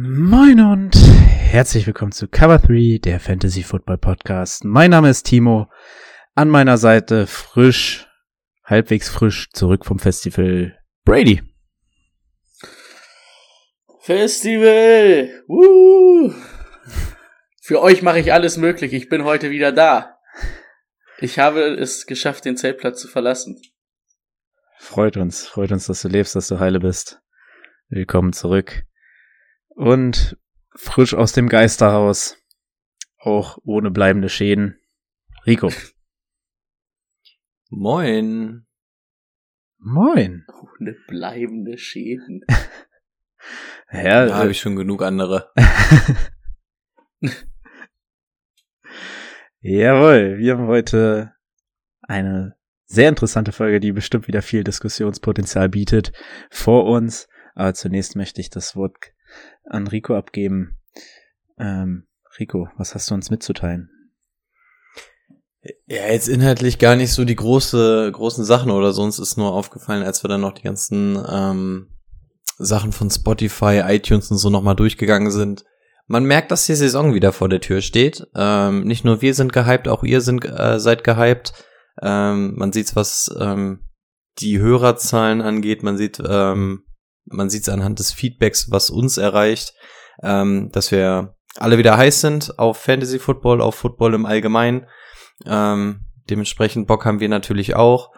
Moin und herzlich willkommen zu Cover 3, der Fantasy Football Podcast. Mein Name ist Timo. An meiner Seite frisch, halbwegs frisch zurück vom Festival Brady. Festival! Woo! Für euch mache ich alles möglich. Ich bin heute wieder da. Ich habe es geschafft, den Zeltplatz zu verlassen. Freut uns, freut uns, dass du lebst, dass du heile bist. Willkommen zurück. Und frisch aus dem Geisterhaus. Auch ohne bleibende Schäden. Rico. Moin. Moin. Ohne bleibende Schäden. Ja, Da habe ich schon genug andere. Jawohl, wir haben heute eine sehr interessante Folge, die bestimmt wieder viel Diskussionspotenzial bietet, vor uns. Aber zunächst möchte ich das Wort an Rico abgeben. Ähm, Rico, was hast du uns mitzuteilen? Ja, jetzt inhaltlich gar nicht so die große, großen Sachen oder so. Uns ist nur aufgefallen, als wir dann noch die ganzen ähm, Sachen von Spotify, iTunes und so nochmal durchgegangen sind. Man merkt, dass die Saison wieder vor der Tür steht. Ähm, nicht nur wir sind gehypt, auch ihr sind, äh, seid gehypt. Ähm, man sieht's, was ähm, die Hörerzahlen angeht. Man sieht, ähm, man sieht's anhand des Feedbacks, was uns erreicht, ähm, dass wir alle wieder heiß sind auf Fantasy Football, auf Football im Allgemeinen. Ähm, dementsprechend Bock haben wir natürlich auch.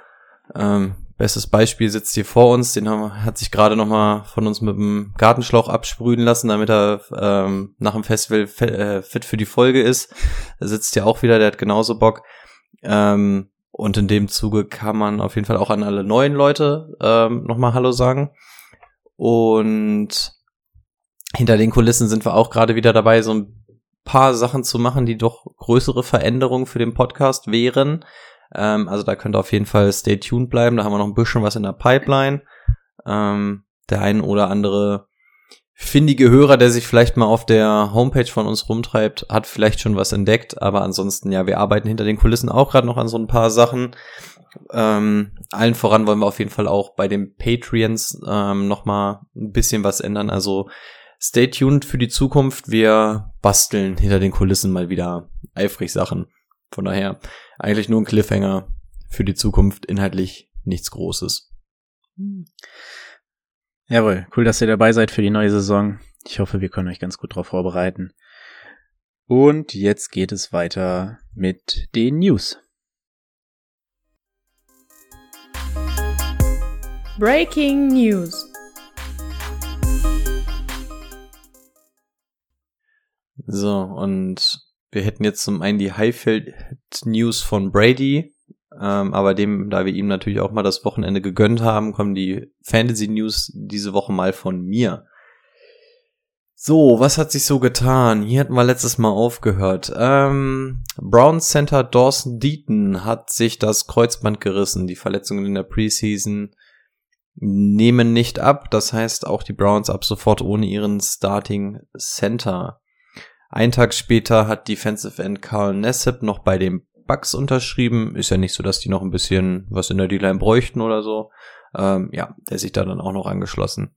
Ähm, bestes Beispiel sitzt hier vor uns, den hat sich gerade noch mal von uns mit dem Gartenschlauch absprühen lassen, damit er ähm, nach dem Festival fe- äh, fit für die Folge ist. Er sitzt ja auch wieder, der hat genauso Bock. Ähm, und in dem Zuge kann man auf jeden Fall auch an alle neuen Leute ähm, noch mal Hallo sagen. Und hinter den Kulissen sind wir auch gerade wieder dabei, so ein paar Sachen zu machen, die doch größere Veränderungen für den Podcast wären. Ähm, also da könnt ihr auf jeden Fall stay tuned bleiben. Da haben wir noch ein bisschen was in der Pipeline. Ähm, der ein oder andere findige Hörer, der sich vielleicht mal auf der Homepage von uns rumtreibt, hat vielleicht schon was entdeckt. Aber ansonsten, ja, wir arbeiten hinter den Kulissen auch gerade noch an so ein paar Sachen. Ähm, allen voran wollen wir auf jeden Fall auch bei den Patreons ähm, noch mal ein bisschen was ändern. Also stay tuned für die Zukunft. Wir basteln hinter den Kulissen mal wieder eifrig Sachen. Von daher eigentlich nur ein Cliffhanger für die Zukunft. Inhaltlich nichts Großes. Jawohl, cool, dass ihr dabei seid für die neue Saison. Ich hoffe, wir können euch ganz gut darauf vorbereiten. Und jetzt geht es weiter mit den News. Breaking News. So, und wir hätten jetzt zum einen die Highfield News von Brady, ähm, aber dem, da wir ihm natürlich auch mal das Wochenende gegönnt haben, kommen die Fantasy News diese Woche mal von mir. So, was hat sich so getan? Hier hatten wir letztes Mal aufgehört. Ähm, Brown Center Dawson Deaton hat sich das Kreuzband gerissen. Die Verletzungen in der Preseason nehmen nicht ab. Das heißt, auch die Browns ab sofort ohne ihren Starting Center. Ein Tag später hat Defensive End Carl Nassib noch bei den Bucks unterschrieben. Ist ja nicht so, dass die noch ein bisschen was in der D-Line bräuchten oder so. Ähm, ja, der sich da dann auch noch angeschlossen.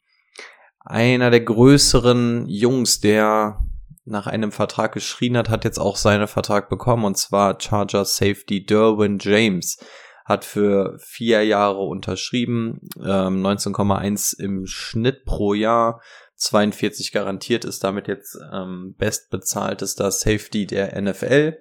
Einer der größeren Jungs, der nach einem Vertrag geschrien hat, hat jetzt auch seinen Vertrag bekommen und zwar Charger Safety Derwin James hat für vier Jahre unterschrieben, ähm, 19,1 im Schnitt pro Jahr, 42 garantiert ist damit jetzt ähm, bestbezahltester Safety der NFL.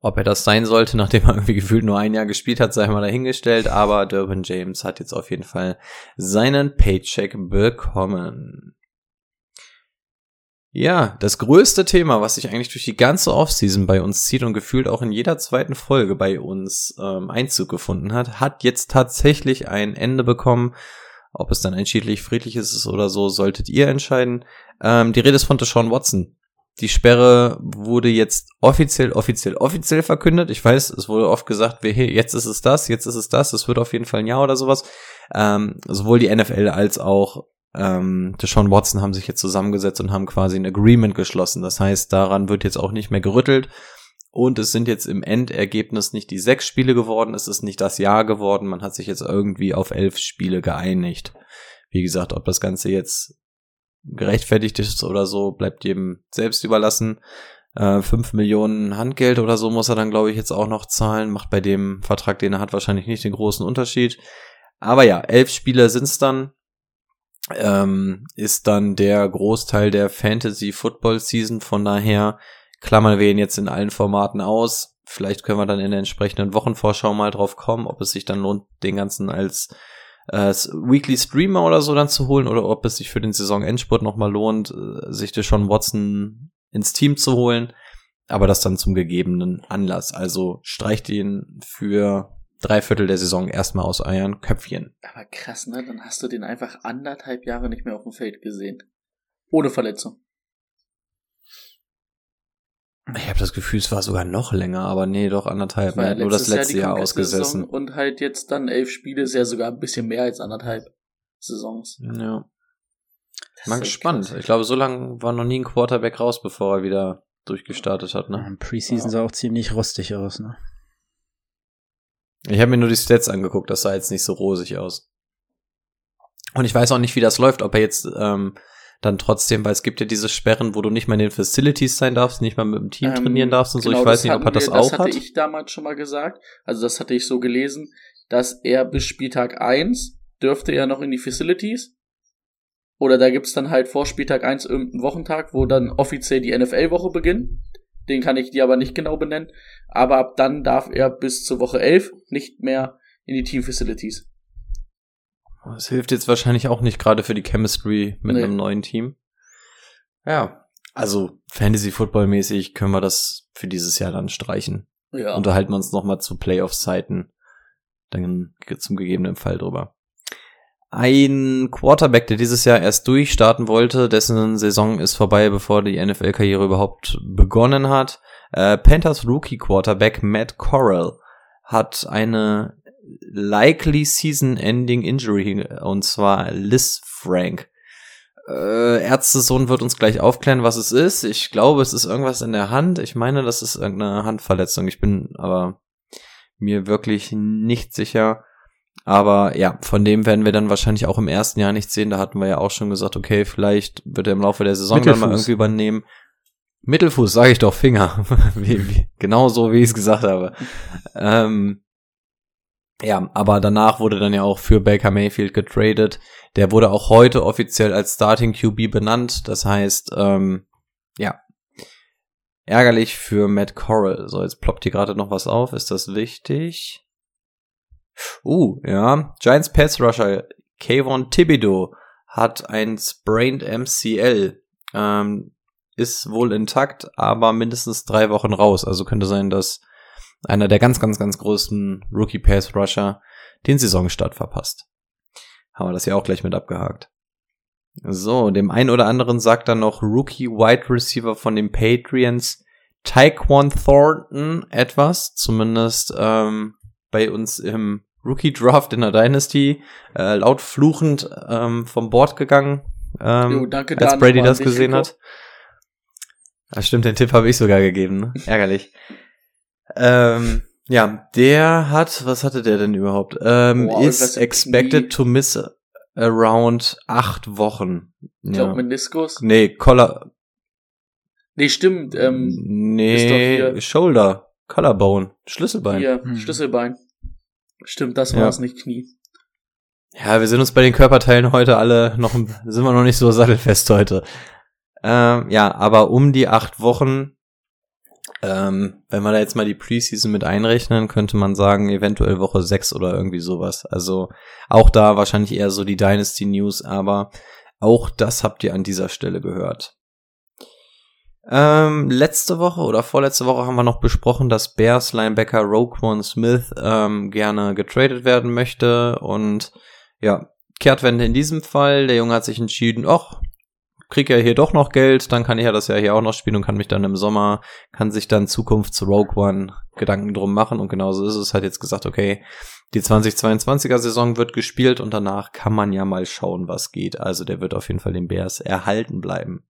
Ob er das sein sollte, nachdem er irgendwie gefühlt nur ein Jahr gespielt hat, sei mal dahingestellt. Aber Durbin James hat jetzt auf jeden Fall seinen Paycheck bekommen. Ja, das größte Thema, was sich eigentlich durch die ganze Offseason bei uns zieht und gefühlt auch in jeder zweiten Folge bei uns ähm, Einzug gefunden hat, hat jetzt tatsächlich ein Ende bekommen. Ob es dann ein schiedlich friedliches ist oder so, solltet ihr entscheiden. Ähm, die Rede ist von Deshaun Watson. Die Sperre wurde jetzt offiziell, offiziell, offiziell verkündet. Ich weiß, es wurde oft gesagt, hey, jetzt ist es das, jetzt ist es das, es wird auf jeden Fall ein Jahr oder sowas. Ähm, sowohl die NFL als auch ähm, Deshaun Watson haben sich jetzt zusammengesetzt und haben quasi ein Agreement geschlossen. Das heißt, daran wird jetzt auch nicht mehr gerüttelt. Und es sind jetzt im Endergebnis nicht die sechs Spiele geworden, es ist nicht das Jahr geworden. Man hat sich jetzt irgendwie auf elf Spiele geeinigt. Wie gesagt, ob das Ganze jetzt gerechtfertigt ist oder so, bleibt jedem selbst überlassen. Äh, 5 Millionen Handgeld oder so muss er dann, glaube ich, jetzt auch noch zahlen. Macht bei dem Vertrag, den er hat, wahrscheinlich nicht den großen Unterschied. Aber ja, elf Spiele sind es dann. Ähm, ist dann der Großteil der Fantasy Football Season. Von daher klammern wir ihn jetzt in allen Formaten aus. Vielleicht können wir dann in der entsprechenden Wochenvorschau mal drauf kommen, ob es sich dann lohnt, den ganzen als äh, Weekly Streamer oder so dann zu holen oder ob es sich für den Saisonendspurt nochmal lohnt, äh, sich schon Watson ins Team zu holen. Aber das dann zum gegebenen Anlass. Also streicht ihn für drei Viertel der Saison erstmal aus euren Köpfchen. Aber krass, ne? Dann hast du den einfach anderthalb Jahre nicht mehr auf dem Feld gesehen. Ohne Verletzung. Ich habe das Gefühl, es war sogar noch länger, aber nee, doch anderthalb. Er ja hat nur das Jahr letzte Jahr, komplette ausgesessen. Saison Und halt jetzt dann elf Spiele, ist ja sogar ein bisschen mehr als anderthalb Saisons. Ja. Das Mal gespannt. krass. Ich glaube, so lange war noch nie ein Quarterback raus, bevor er wieder durchgestartet hat. Ne? Preseason sah auch ziemlich rostig aus, ne? Ich habe mir nur die Stats angeguckt, das sah jetzt nicht so rosig aus. Und ich weiß auch nicht, wie das läuft, ob er jetzt ähm, dann trotzdem, weil es gibt ja diese Sperren, wo du nicht mal in den Facilities sein darfst, nicht mal mit dem Team Ähm, trainieren darfst und so. genau, Ich weiß das nicht, ob er das wir- auch Das hatte hat. ich damals schon mal gesagt. Also das hatte ich so gelesen, dass er bis Spieltag 1 dürfte er noch in die Facilities. Oder da gibt's dann halt vor Spieltag 1 irgendeinen Wochentag, wo dann offiziell die NFL-Woche beginnt. Den kann ich dir aber nicht genau benennen. Aber ab dann darf er bis zur Woche 11 nicht mehr in die Team Facilities. Das hilft jetzt wahrscheinlich auch nicht gerade für die Chemistry mit Nee. einem neuen Team. Ja, also Fantasy Football mäßig können wir das für dieses Jahr dann streichen. Ja. Unterhalten wir uns nochmal zu Playoff-Zeiten. Dann zum gegebenen Fall drüber. Ein Quarterback, der dieses Jahr erst durchstarten wollte, dessen Saison ist vorbei, bevor die NFL-Karriere überhaupt begonnen hat. Äh, Panthers Rookie Quarterback Matt Corral hat eine likely season-ending Injury, und zwar Liz Frank. Äh, Ärztesohn wird uns gleich aufklären, was es ist. Ich glaube, es ist irgendwas in der Hand. Ich meine, das ist irgendeine Handverletzung. Ich bin aber mir wirklich nicht sicher. Aber ja, von dem werden wir dann wahrscheinlich auch im ersten Jahr nichts sehen. Da hatten wir ja auch schon gesagt, okay, vielleicht wird er im Laufe der Saison dann mal Mittelfuß. irgendwie übernehmen. Mittelfuß, sage ich doch, Finger. wie, wie, genau so, wie ich es gesagt habe. ähm, ja, aber danach wurde dann ja auch für Baker Mayfield getradet. Der wurde auch heute offiziell als Starting QB benannt. Das heißt, ähm, ja, ärgerlich für Matt Corral. So, jetzt ploppt hier gerade noch was auf. Ist das wichtig? Uh, ja. Giants Pass Rusher Kayvon Thibodeau hat ein Sprained MCL. Ähm, ist wohl intakt, aber mindestens drei Wochen raus. Also könnte sein, dass einer der ganz, ganz, ganz großen Rookie Pass Rusher den Saisonstart verpasst. Haben wir das ja auch gleich mit abgehakt. So, dem einen oder anderen sagt dann noch Rookie Wide Receiver von den Patriots Taekwon Thornton etwas, zumindest ähm, bei uns im Rookie Draft in der Dynasty, äh, laut fluchend ähm, vom Board gegangen, ähm, Jo, danke als Brady das gesehen hat. Ja, stimmt, den Tipp habe ich sogar gegeben, ne? Ärgerlich. ähm, ja, der hat, was hatte der denn überhaupt? Ähm, Boah, is irgendwas im expected Knie. to miss around acht Wochen. Ich glaube Meniskus. Nee, Collar, Nee, stimmt. Ähm, ist doch nee, hier- Shoulder, Collarbone, Schlüsselbein. hier, Hm. Schlüsselbein. Stimmt, das Ja. war es, nicht Knie. Ja, wir sind uns bei den Körperteilen heute alle noch, sind wir noch nicht so sattelfest heute. Ähm, ja, aber um die acht Wochen, ähm, wenn wir da jetzt mal die Preseason mit einrechnen, könnte man sagen, eventuell Woche sechs oder irgendwie sowas. Also auch da wahrscheinlich eher so die Dynasty News, aber auch das habt ihr an dieser Stelle gehört. Ähm, letzte Woche oder vorletzte Woche haben wir noch besprochen, dass Bears Linebacker Roquan Smith ähm, gerne getradet werden möchte und ja, Kehrtwende in diesem Fall. Der Junge hat sich entschieden, ach, krieg ja hier doch noch Geld, dann kann ich ja das ja hier auch noch spielen und kann mich dann im Sommer, kann sich dann Zukunft zu Rogue One Gedanken drum machen und genauso ist es. Hat jetzt gesagt, okay, die 2022er Saison wird gespielt und danach kann man ja mal schauen, was geht. Also der wird auf jeden Fall den Bears erhalten bleiben.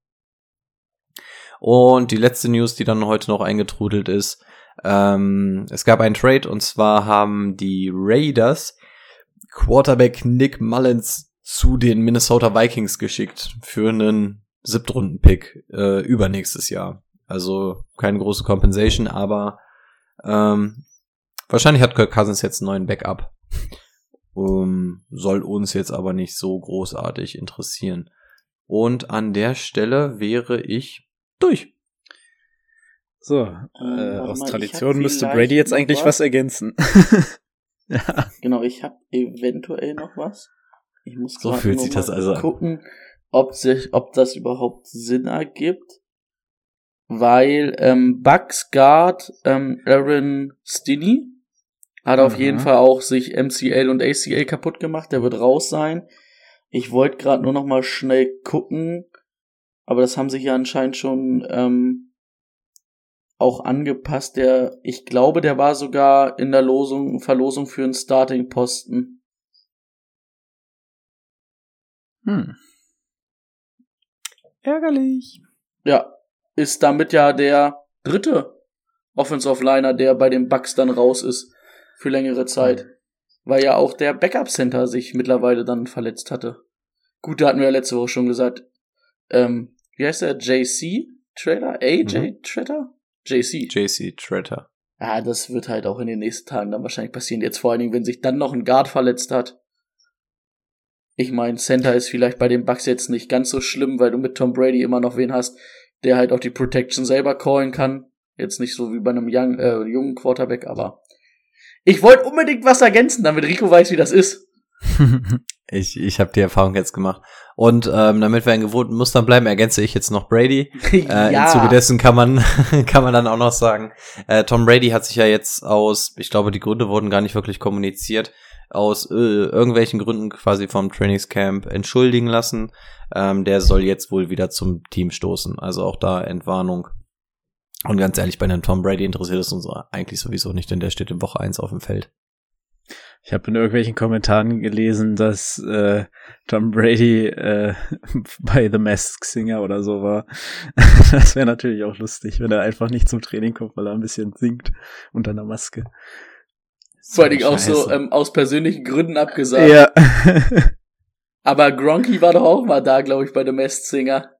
Und die letzte News, die dann heute noch eingetrudelt ist, ähm, es gab einen Trade und zwar haben die Raiders Quarterback Nick Mullins zu den Minnesota Vikings geschickt für einen Siebtrunden-Pick äh, übernächstes Jahr. Also keine große Compensation, aber ähm, wahrscheinlich hat Kirk Cousins jetzt einen neuen Backup. Um, soll uns jetzt aber nicht so großartig interessieren. Und an der Stelle wäre ich durch. So, äh, warte aus mal, Tradition müsste Brady jetzt eigentlich was. was ergänzen. ja. Genau, ich habe eventuell noch was. Ich muss So fühlt sich das also an. gucken, ob sich, ob das überhaupt Sinn ergibt. Weil ähm, Bucks Guard ähm, Aaron Stinney hat auf Mhm. jeden Fall auch sich MCL und ACL kaputt gemacht. Der wird raus sein. Ich wollte gerade nur noch mal schnell gucken, aber das haben sich ja anscheinend schon ähm, auch angepasst. Der, ich glaube, der war sogar in der Losung, Verlosung für einen Starting-Posten. Hm. Ärgerlich. Ja, ist damit ja der dritte Offensive Liner, der bei den Bucks dann raus ist für längere Zeit. Weil ja auch der Backup Center sich mittlerweile dann verletzt hatte. Gut, da hatten wir ja letzte Woche schon gesagt, ähm, wie heißt der? JC Trader? AJ Trader? JC. JC Tretter. Ja, das wird halt auch in den nächsten Tagen dann wahrscheinlich passieren. Jetzt vor allen Dingen, wenn sich dann noch ein Guard verletzt hat. Ich meine, Center ist vielleicht bei den Bucks jetzt nicht ganz so schlimm, weil du mit Tom Brady immer noch wen hast, der halt auch die Protection selber callen kann. Jetzt nicht so wie bei einem young, äh, jungen Quarterback, aber ich wollte unbedingt was ergänzen, damit Rico weiß, wie das ist. Ich, ich habe die Erfahrung jetzt gemacht. Und ähm, damit wir in gewohnten Mustern bleiben, ergänze ich jetzt noch Brady. Äh, Im Zuge dessen kann man, kann man dann auch noch sagen, äh, Tom Brady hat sich ja jetzt aus, ich glaube, die Gründe wurden gar nicht wirklich kommuniziert, aus äh, irgendwelchen Gründen quasi vom Trainingscamp entschuldigen lassen. Ähm, der soll jetzt wohl wieder zum Team stoßen. Also auch da Entwarnung. Und ganz ehrlich, bei einem Tom Brady interessiert es uns eigentlich sowieso nicht, denn der steht in Woche 1 auf dem Feld. Ich habe in irgendwelchen Kommentaren gelesen, dass äh, Tom Brady äh, bei The Masked Singer oder so war. das wäre natürlich auch lustig, wenn er einfach nicht zum Training kommt, weil er ein bisschen singt unter einer Maske. Vor allen Dingen auch so ähm, aus persönlichen Gründen abgesagt. Ja. Aber Gronky war doch auch mal da, glaube ich, bei The Masked Singer.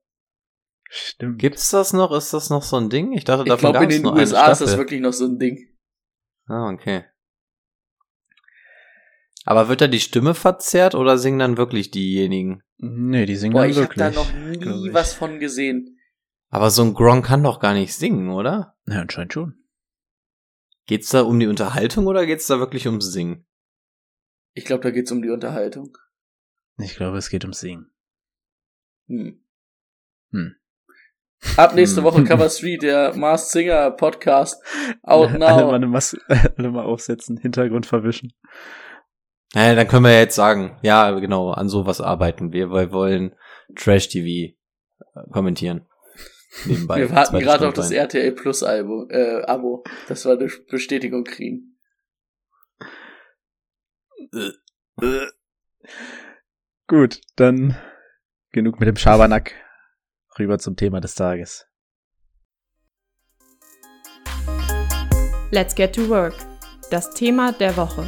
Stimmt. Gibt's das noch? Ist das noch so ein Ding? Ich dachte, Ich davon glaube, in gab's den USA ist das wirklich noch so ein Ding. Ah, okay. Aber wird da die Stimme verzerrt oder singen dann wirklich diejenigen? Nee, die singen Boah, dann ich habe wirklich. da noch nie was von gesehen. Aber so ein Gronk kann doch gar nicht singen, oder? Ja, anscheinend schon. Geht's da um die Unterhaltung oder geht's da wirklich ums Singen? Ich glaube, da geht's um die Unterhaltung. Ich glaube, es geht ums Singen. Hm. Hm. Ab nächste Hm. Woche Cover Street, der Mars Singer Podcast. Out alle, mal now. eine Maske, alle mal aufsetzen, Hintergrund verwischen. Naja, dann können wir ja jetzt sagen, ja, genau, an sowas arbeiten wir, weil wir wollen Trash-TV äh, kommentieren. Nebenbei. Wir warten gerade auf das. RTL Plus Album, äh, Abo, dass wir eine Bestätigung kriegen. Gut, dann genug mit dem Schabernack. Rüber zum Thema des Tages. Let's get to work. Das Thema der Woche.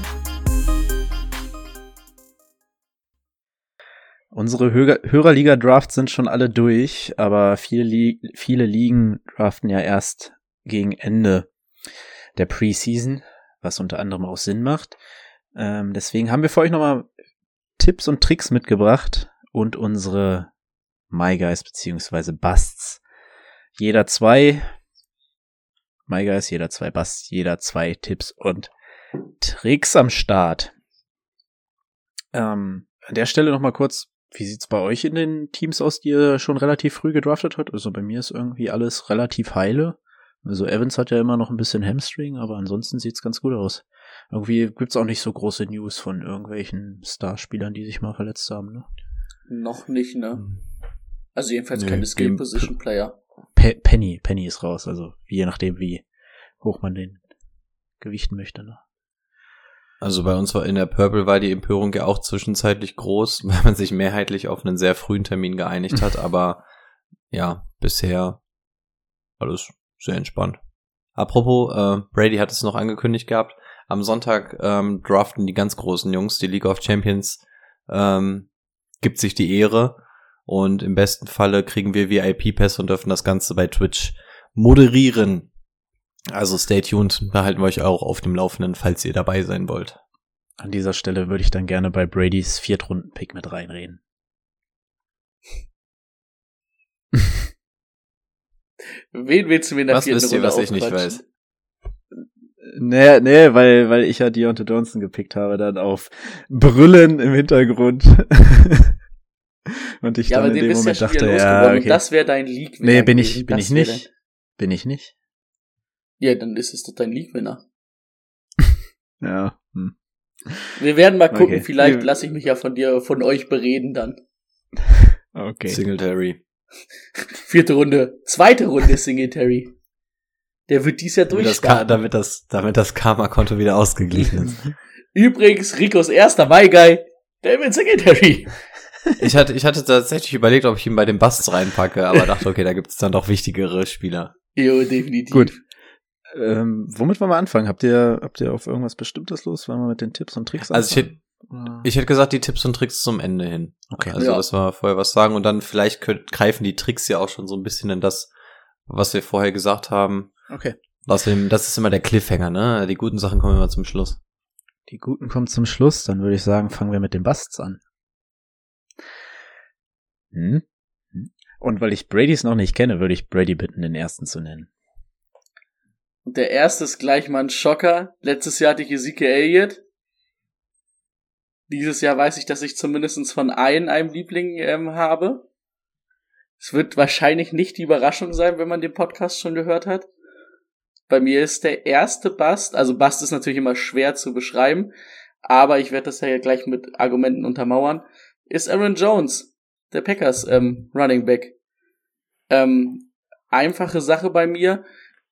Unsere Hörerliga-Drafts sind schon alle durch, aber viele, viele Ligen draften ja erst gegen Ende der Preseason, was unter anderem auch Sinn macht. Ähm, deswegen haben wir für euch nochmal Tipps und Tricks mitgebracht und unsere My Guys beziehungsweise Busts. Jeder zwei My Guys, jeder zwei Busts, jeder zwei Tipps und Tricks am Start. Ähm, an der Stelle nochmal kurz, wie sieht's bei euch in den Teams aus, die ihr schon relativ früh gedraftet habt? Also bei mir ist irgendwie alles relativ heile. Also Evans hat ja immer noch ein bisschen Hamstring, aber ansonsten sieht's ganz gut aus. Irgendwie gibt's auch nicht so große News von irgendwelchen Starspielern, die sich mal verletzt haben, ne? Noch nicht, ne? Hm. Also jedenfalls Nee, keine Skill Position Player. Pe Penny, Penny ist raus, also je nachdem, wie hoch man den gewichten möchte, ne? Also bei uns war in der Purple war die Empörung ja auch zwischenzeitlich groß, weil man sich mehrheitlich auf einen sehr frühen Termin geeinigt hat, aber ja, bisher alles sehr entspannt. Apropos, äh, Brady hat es noch angekündigt gehabt, am Sonntag ähm, draften die ganz großen Jungs, die League of Champions, ähm, gibt sich die Ehre und im besten Falle kriegen wir VIP-Pässe und dürfen das Ganze bei Twitch moderieren. Also stay tuned, da halten wir euch auch auf dem Laufenden, falls ihr dabei sein wollt. An dieser Stelle würde ich dann gerne bei Bradys Viertrunden-Pick mit reinreden. Wen willst du mir in der Was vierten wisst ihr, Runde was ich nicht weiß? Nee, nee, weil, weil ich ja Deontay Johnson gepickt habe, dann auf Brüllen im Hintergrund. und ich Ja, dann aber in dem ja Moment schon dachte, ja, okay. das wäre dein League nee, bin ich, bin ich nicht. Bin ich nicht? Ja, dann ist es doch dein League-Winner. Ja. Hm. Wir werden mal gucken, Okay. vielleicht lasse ich mich ja von dir, von euch bereden dann. Okay. Singletary. Vierte Runde, zweite Runde Singletary. Der wird dies Jahr durchstarten. damit das, damit das Karma-Konto wieder ausgeglichen ist. Übrigens, Ricos erster My Guy, David Singletary. Ich hatte, ich hatte tatsächlich überlegt, ob ich ihn bei den Busts reinpacke, aber dachte, okay, da gibt es dann doch wichtigere Spieler. Jo, definitiv. Gut. Ähm, womit wollen wir anfangen? Habt ihr, habt ihr auf irgendwas Bestimmtes los? Wollen wir mit den Tipps und Tricks Also ich anfangen? hätte, ich hätte gesagt, die Tipps und Tricks zum Ende hin. Okay. Also, Ja. dass wir vorher was sagen und dann vielleicht könnt, greifen die Tricks ja auch schon so ein bisschen in das, was wir vorher gesagt haben. Okay. Außerdem, das ist immer der Cliffhanger, ne? Die guten Sachen kommen immer zum Schluss. Die Guten kommen zum Schluss, dann würde ich sagen, fangen wir mit den Busts an. Hm? Hm. Und weil ich Bradys noch nicht kenne, würde ich Brady bitten, den ersten zu nennen. Und der erste ist gleich mal ein Schocker. Letztes Jahr hatte ich Ezekiel Elliott. Dieses Jahr weiß ich, dass ich zumindest von einem einem Liebling ähm, habe. Es wird wahrscheinlich nicht die Überraschung sein, wenn man den Podcast schon gehört hat. Bei mir ist der erste Bust, also Bust ist natürlich immer schwer zu beschreiben, aber ich werde das ja gleich mit Argumenten untermauern, ist Aaron Jones, der Packers ähm, Running Back. Ähm, einfache Sache bei mir.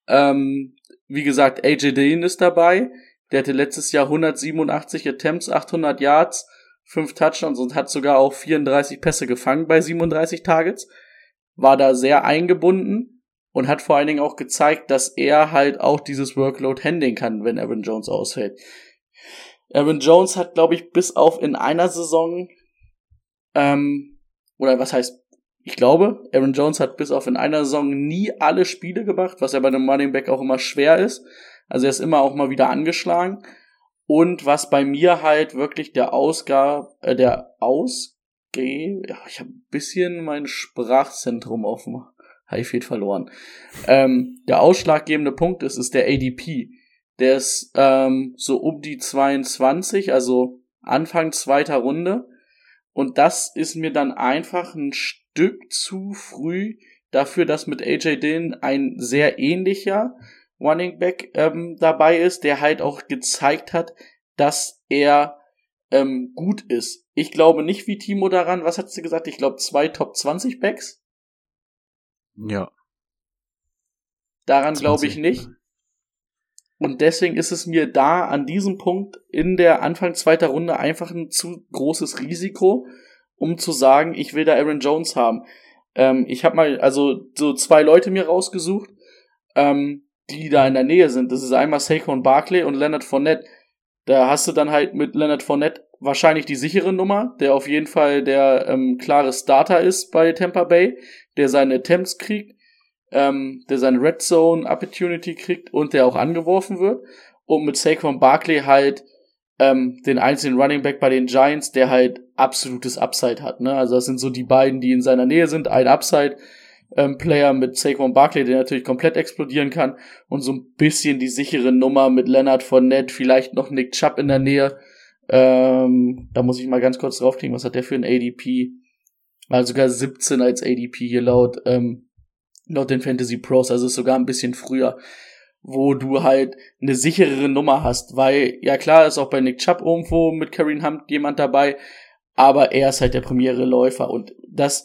Ähm, wie gesagt, AJ Dillon ist dabei. Der hatte letztes Jahr 187 Attempts, 800 Yards, 5 Touchdowns und hat sogar auch 34 Pässe gefangen bei 37 Targets. War da sehr eingebunden und hat vor allen Dingen auch gezeigt, dass er halt auch dieses Workload handeln kann, wenn Aaron Jones ausfällt. Aaron Jones hat, glaube ich, bis auf in einer Saison, ähm, oder was heißt, ich glaube, Aaron Jones hat bis auf in einer Saison nie alle Spiele gemacht, was ja bei einem Running Back auch immer schwer ist. Also er ist immer auch mal wieder angeschlagen. Und was bei mir halt wirklich der Ausgab, äh, der Ausgeh, ja, ich habe ein bisschen mein Sprachzentrum offen, Highfield verloren. Ähm, der ausschlaggebende Punkt ist, ist der ADP. Der ist ähm, so um die 22, also Anfang zweiter Runde. Und das ist mir dann einfach ein zu früh dafür, dass mit AJ Dillon ein sehr ähnlicher Running Back ähm, dabei ist, der halt auch gezeigt hat, dass er ähm, gut ist. Ich glaube nicht wie Timo daran, was hat sie gesagt? Ich glaube zwei Top 20 Backs. Ja. Daran glaube 20. ich nicht. Und deswegen ist es mir da an diesem Punkt in der Anfang zweiter Runde einfach ein zu großes Risiko, um zu sagen, ich will da Aaron Jones haben. Ähm, ich habe mal also so zwei Leute mir rausgesucht, ähm, die da in der Nähe sind. Das ist einmal Saquon Barkley und Leonard Fournette. Da hast du dann halt mit Leonard Fournette wahrscheinlich die sichere Nummer, der auf jeden Fall der ähm, klare Starter ist bei Tampa Bay, der seine Attempts kriegt, ähm, der seine Red Zone Opportunity kriegt und der auch angeworfen wird. Und mit Saquon Barkley halt ähm, den einzigen Running Back bei den Giants, der halt absolutes Upside hat. Ne? Also das sind so die beiden, die in seiner Nähe sind. Ein Upside ähm, mit Saquon Barkley, der natürlich komplett explodieren kann und so ein bisschen die sichere Nummer mit Leonard Fournette, vielleicht noch Nick Chubb in der Nähe. Ähm, da muss ich mal ganz kurz draufklicken, was hat der für ein ADP? Also sogar 17 als ADP hier laut ähm, Not in Fantasy Pros, also sogar ein bisschen früher, wo du halt eine sicherere Nummer hast, weil, ja klar, ist auch bei Nick Chubb irgendwo mit Kareem Hunt jemand dabei, aber er ist halt der premiere Läufer und das,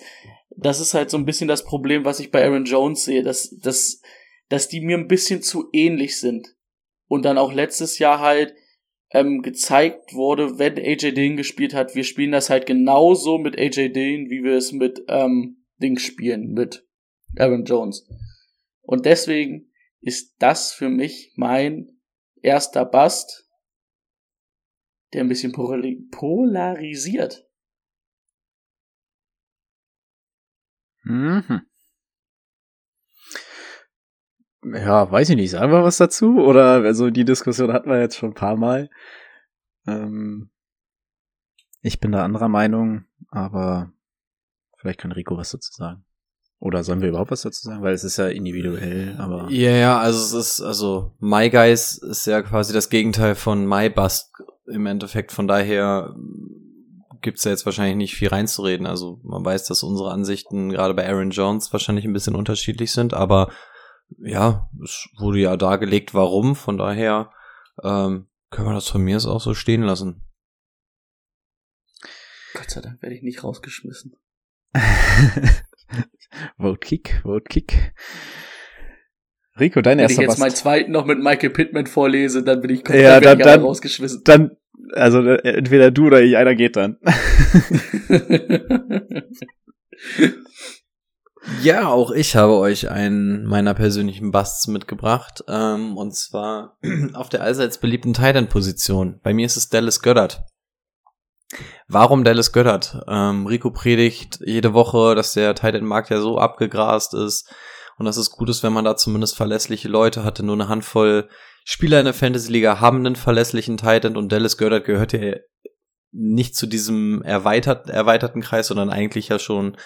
das ist halt so ein bisschen das Problem, was ich bei Aaron Jones sehe, dass, dass, dass die mir ein bisschen zu ähnlich sind. Und dann auch letztes Jahr halt ähm, gezeigt wurde, wenn AJ Dillon gespielt hat, wir spielen das halt genauso mit AJ Dillon, wie wir es mit ähm, Ding spielen, mit Aaron Jones. Und deswegen ist das für mich mein erster Bust, der ein bisschen polarisiert. Mhm. Ja, weiß ich nicht. Sagen wir was dazu? Oder also die Diskussion hatten wir jetzt schon ein paar Mal. Ähm, ich bin da anderer Meinung, aber vielleicht kann Rico was dazu sagen. Oder sollen wir überhaupt was dazu sagen? Weil es ist ja individuell, aber. Ja, ja, also es ist, also My Guys ist ja quasi das Gegenteil von My Bust im Endeffekt. Von daher gibt's ja jetzt wahrscheinlich nicht viel reinzureden. Also man weiß, dass unsere Ansichten gerade bei Aaron Jones wahrscheinlich ein bisschen unterschiedlich sind, aber ja, es wurde ja dargelegt, warum. Von daher ähm, können wir das von mir auch so stehen lassen. Gott sei Dank werde ich nicht rausgeschmissen. vote Kick, Vote Kick. Rico, dein Wenn erster ich jetzt meinen zweiten noch mit Michael Pittman vorlese, dann bin ich komplett Ja, dann- dann- rausgeschmissen. Dann, also äh, entweder du oder ich, einer geht dann. Ja, auch ich habe euch einen meiner persönlichen Busts mitgebracht. Ähm, und zwar auf der allseits beliebten Titan-Position. Bei mir ist es Dallas Goddard. Warum Dallas Goddard? Ähm, Rico predigt jede Woche, dass der Titan-Markt ja so abgegrast ist und dass es gut ist, wenn man da zumindest verlässliche Leute hatte. Nur eine Handvoll Spieler in der Fantasy-Liga haben einen verlässlichen Titan und Dallas Goddard gehört ja nicht zu diesem erweitert, erweiterten Kreis, sondern eigentlich ja schon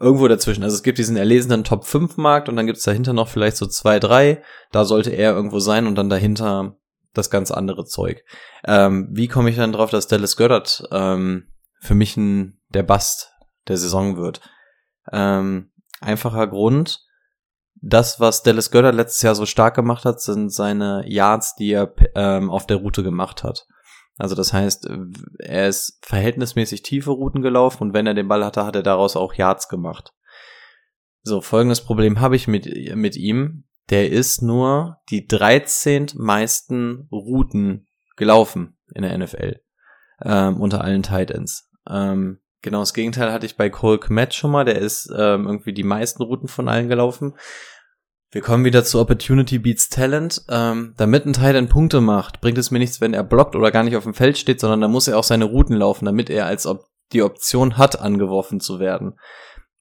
irgendwo dazwischen. Also es gibt diesen erlesenen Top 5 Markt und dann gibt es dahinter noch vielleicht so zwei, drei. Da sollte er irgendwo sein und dann dahinter das ganz andere Zeug. Ähm, wie komme ich dann drauf, dass Dallas Goddard ähm, für mich ein, der Bast der Saison wird? Ähm, einfacher Grund. Das, was Dallas Goddard letztes Jahr so stark gemacht hat, sind seine Yards, die er ähm, auf der Route gemacht hat. Also das heißt, er ist verhältnismäßig tiefe Routen gelaufen und wenn er den Ball hatte, hat er daraus auch Yards gemacht. So, folgendes Problem habe ich mit, mit ihm. Der ist nur die 13 meisten Routen gelaufen in der NFL. Ähm, unter allen Titans. Ähm, genau das Gegenteil hatte ich bei Cole Kmet schon mal. Der ist ähm, irgendwie die meisten Routen von allen gelaufen. Wir kommen wieder zu Opportunity Beats Talent. Ähm, damit ein Titan Punkte macht, bringt es mir nichts, wenn er blockt oder gar nicht auf dem Feld steht, sondern da muss er auch seine Routen laufen, damit er als ob die Option hat, angeworfen zu werden.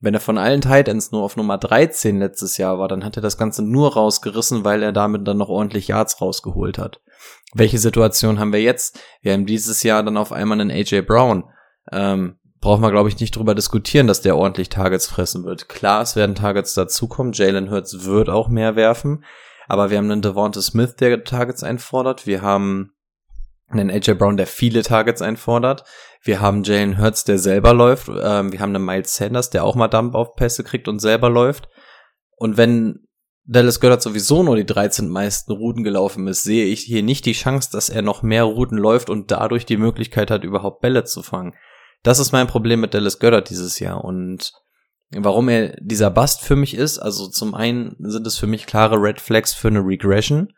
Wenn er von allen Titans nur auf Nummer 13 letztes Jahr war, dann hat er das Ganze nur rausgerissen, weil er damit dann noch ordentlich Yards rausgeholt hat. Welche Situation haben wir jetzt? Wir haben dieses Jahr dann auf einmal einen AJ Brown. Ähm, braucht man, glaube ich, nicht drüber diskutieren, dass der ordentlich Targets fressen wird. Klar, es werden Targets dazukommen. Jalen Hurts wird auch mehr werfen. Aber wir haben einen Devonta Smith, der Targets einfordert. Wir haben einen AJ Brown, der viele Targets einfordert. Wir haben Jalen Hurts, der selber läuft. Ähm, wir haben einen Miles Sanders, der auch mal Dump auf Pässe kriegt und selber läuft. Und wenn Dallas Goddard sowieso nur die 13 meisten Routen gelaufen ist, sehe ich hier nicht die Chance, dass er noch mehr Routen läuft und dadurch die Möglichkeit hat, überhaupt Bälle zu fangen. Das ist mein Problem mit Dallas Goddard dieses Jahr und warum er dieser Bust für mich ist, also zum einen sind es für mich klare Red Flags für eine Regression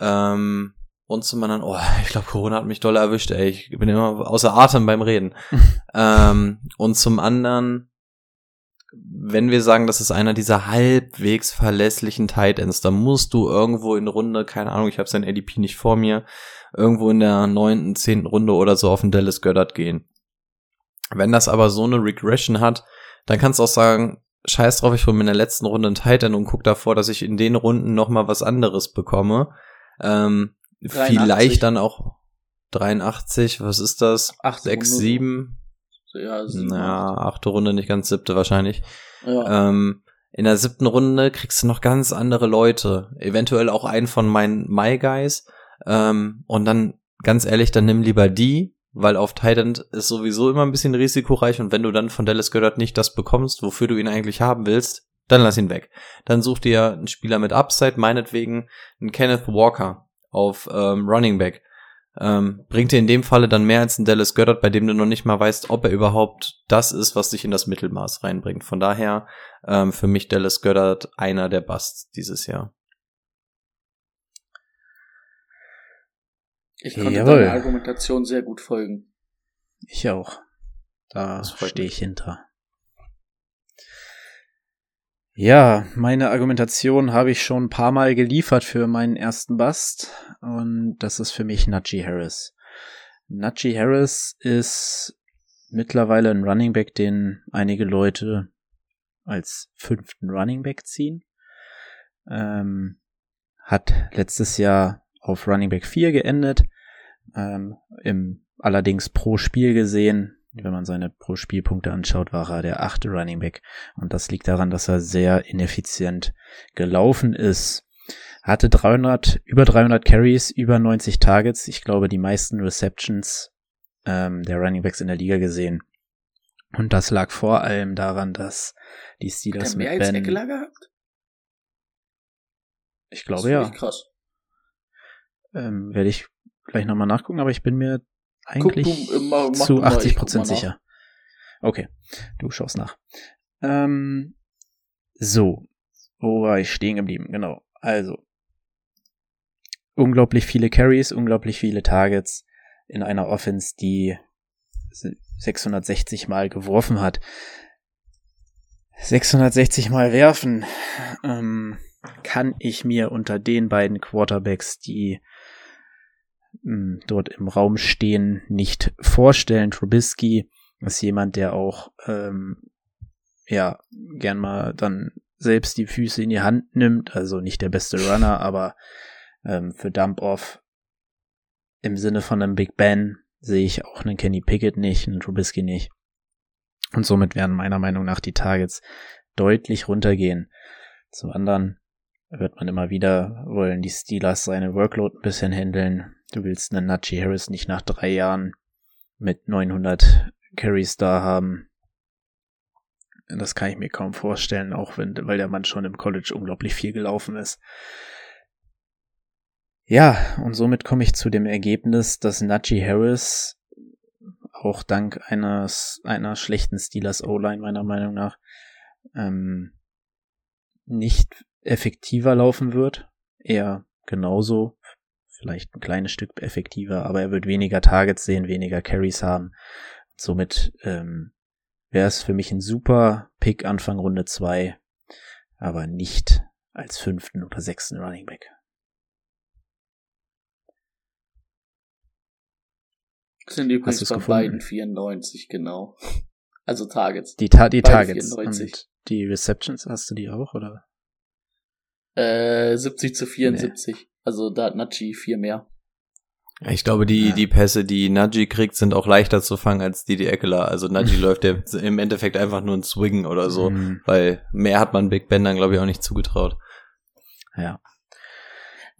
ähm, und zum anderen, oh, ich glaube Corona hat mich doll erwischt, ey, ich bin immer außer Atem beim Reden. ähm, und zum anderen, wenn wir sagen, das ist einer dieser halbwegs verlässlichen Tight Ends, dann musst du irgendwo in Runde, keine Ahnung, ich habe sein ADP nicht vor mir, irgendwo in der neunten, zehnten Runde oder so auf den Dallas Goddard gehen. Wenn das aber so eine Regression hat, dann kannst du auch sagen, scheiß drauf, ich hole mir in der letzten Runde einen Titan und guck davor, dass ich in den Runden noch mal was anderes bekomme. Ähm, 83. vielleicht dann auch 83, was ist das? Acht 6, Runden. 7? Ja, sieben, Na, achte Runde, nicht ganz siebte wahrscheinlich. Ja. Ähm, in der siebten Runde kriegst du noch ganz andere Leute. Eventuell auch einen von meinen My Guys. Ähm, und dann, ganz ehrlich, dann nimm lieber die, weil auf Titan ist sowieso immer ein bisschen risikoreich und wenn du dann von Dallas Goddard nicht das bekommst, wofür du ihn eigentlich haben willst, Dann lass ihn weg. Dann such dir einen Spieler mit Upside, meinetwegen einen Kenneth Walker auf ähm, Running Back. Ähm, bringt dir in dem Falle dann mehr als ein Dallas Goddard, bei dem du noch nicht mal weißt, ob er überhaupt das ist, was dich in das Mittelmaß reinbringt. Von daher ähm, für mich Dallas Goddard einer der Busts dieses Jahr. Ich konnte Jawohl. deiner Argumentation sehr gut folgen. Ich auch. Da stehe ich hinter. Ja, meine Argumentation habe ich schon ein paar Mal geliefert für meinen ersten Bust und das ist für mich Najee Harris. Najee Harris ist mittlerweile ein Running Back, den einige Leute als fünften Running Back ziehen. Ähm, hat letztes Jahr auf Running Back 4 geendet, ähm, im allerdings pro Spiel gesehen, wenn man seine pro Spielpunkte anschaut, war er der achte Running Back. Und das liegt daran, dass er sehr ineffizient gelaufen ist. Hatte 300, über 300 Carries, über 90 Targets. Ich glaube, die meisten Receptions ähm, der Running Backs in der Liga gesehen. Und das lag vor allem daran, dass die Steelers er mehr mit als Ben, Eckler gehabt? ich glaube ja, krass. ähm, werde ich gleich nochmal nachgucken, aber ich bin mir eigentlich mach zu du mal, ich 80 guck Prozent sicher. Okay, du schaust nach. Ähm, so, wo war ich stehen geblieben? Genau. Also, unglaublich viele Carries, unglaublich viele Targets in einer Offense, die 660 Mal geworfen hat. 660 Mal werfen ähm, kann ich mir unter den beiden Quarterbacks, die mh, dort im Raum stehen, nicht vorstellen. Trubisky ist jemand, der auch ähm, ja gern mal dann selbst die Füße in die Hand nimmt. Also nicht der beste Runner, aber ähm, für Dump-Off im Sinne von einem Big Ben sehe ich auch einen Kenny Pickett nicht, einen Trubisky nicht. Und somit werden meiner Meinung nach die Targets deutlich runtergehen. Zum anderen hört man immer wieder, wollen die Steelers seine Workload ein bisschen handeln. Du willst einen Najee Harris nicht nach drei Jahren mit 900 Carries da haben. Das kann ich mir kaum vorstellen, auch wenn, weil der Mann schon im College unglaublich viel gelaufen ist. Ja, und somit komme ich zu dem Ergebnis, dass Najee Harris auch dank eines, einer schlechten Steelers O-Line meiner Meinung nach ähm, nicht effektiver laufen wird. Eher genauso, vielleicht ein kleines Stück effektiver, aber er wird weniger Targets sehen, weniger Carries haben. Somit ähm, wäre es für mich ein super Pick Anfang Runde 2, aber nicht als fünften oder sechsten Running Back. Sind übrigens bei gefunden? beiden 94, genau. Also Targets. Die, Ta die Targets 94. und die Receptions, hast du die auch, oder? Äh, 70 zu 74. Also da hat Nachi vier mehr. Ich glaube, die, Ja. die Pässe, die Najee kriegt, sind auch leichter zu fangen als die, die Eckler. Also Najee läuft ja im Endeffekt einfach nur ein Swing oder so, Mhm. weil mehr hat man Big Ben dann, glaube ich, auch nicht zugetraut. Ja.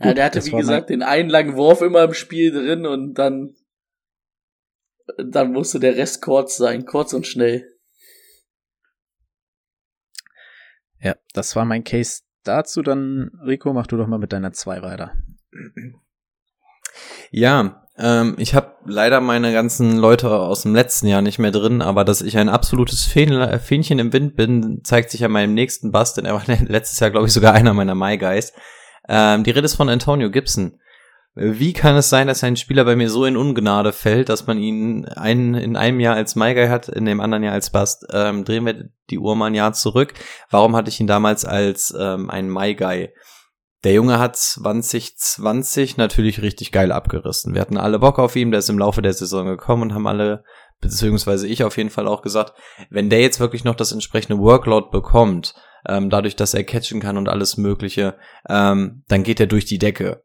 Ja, der hatte, wie gesagt, den einen langen Wurf immer im Spiel drin und dann, dann musste der Rest kurz sein, kurz und schnell. Ja, das war mein Case dazu. Dann, Rico, mach du doch mal mit deiner 2 weiter. Ja, ähm, ich habe leider meine ganzen Leute aus dem letzten Jahr nicht mehr drin, aber dass ich ein absolutes Fähn, Fähnchen im Wind bin, zeigt sich an meinem nächsten Bust, denn er war letztes Jahr, glaube ich, sogar einer meiner My Guys. Ähm, die Rede ist von Antonio Gibson. Wie kann es sein, dass ein Spieler bei mir so in Ungnade fällt, dass man ihn einen, in einem Jahr als My hat, in dem anderen Jahr als Bust? Ähm, drehen wir die Uhr mal ein Jahr zurück. Warum hatte ich ihn damals als ähm, ein My? Der Junge hat 2020 natürlich richtig geil abgerissen. Wir hatten alle Bock auf ihn, der ist im Laufe der Saison gekommen und haben alle, beziehungsweise ich auf jeden Fall auch gesagt, wenn der jetzt wirklich noch das entsprechende Workload bekommt, ähm, dadurch, dass er catchen kann und alles Mögliche, ähm, dann geht er durch die Decke.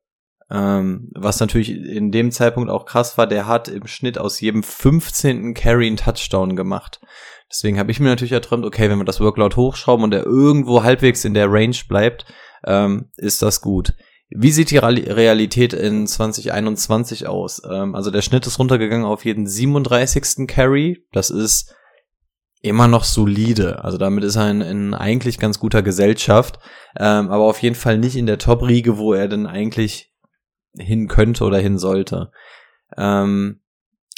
Ähm, was natürlich in dem Zeitpunkt auch krass war, der hat im Schnitt aus jedem 15. Carry einen Touchdown gemacht. Deswegen habe ich mir natürlich erträumt, okay, wenn wir das Workload hochschrauben und er irgendwo halbwegs in der Range bleibt, ähm, ist das gut. Wie sieht die Real- Realität in 2021 aus? Ähm, also der Schnitt ist runtergegangen auf jeden 37. Carry. Das ist immer noch solide. Also damit ist er in, in eigentlich ganz guter Gesellschaft, ähm, aber auf jeden Fall nicht in der Top-Riege, wo er denn eigentlich hin könnte oder hin sollte. Ähm,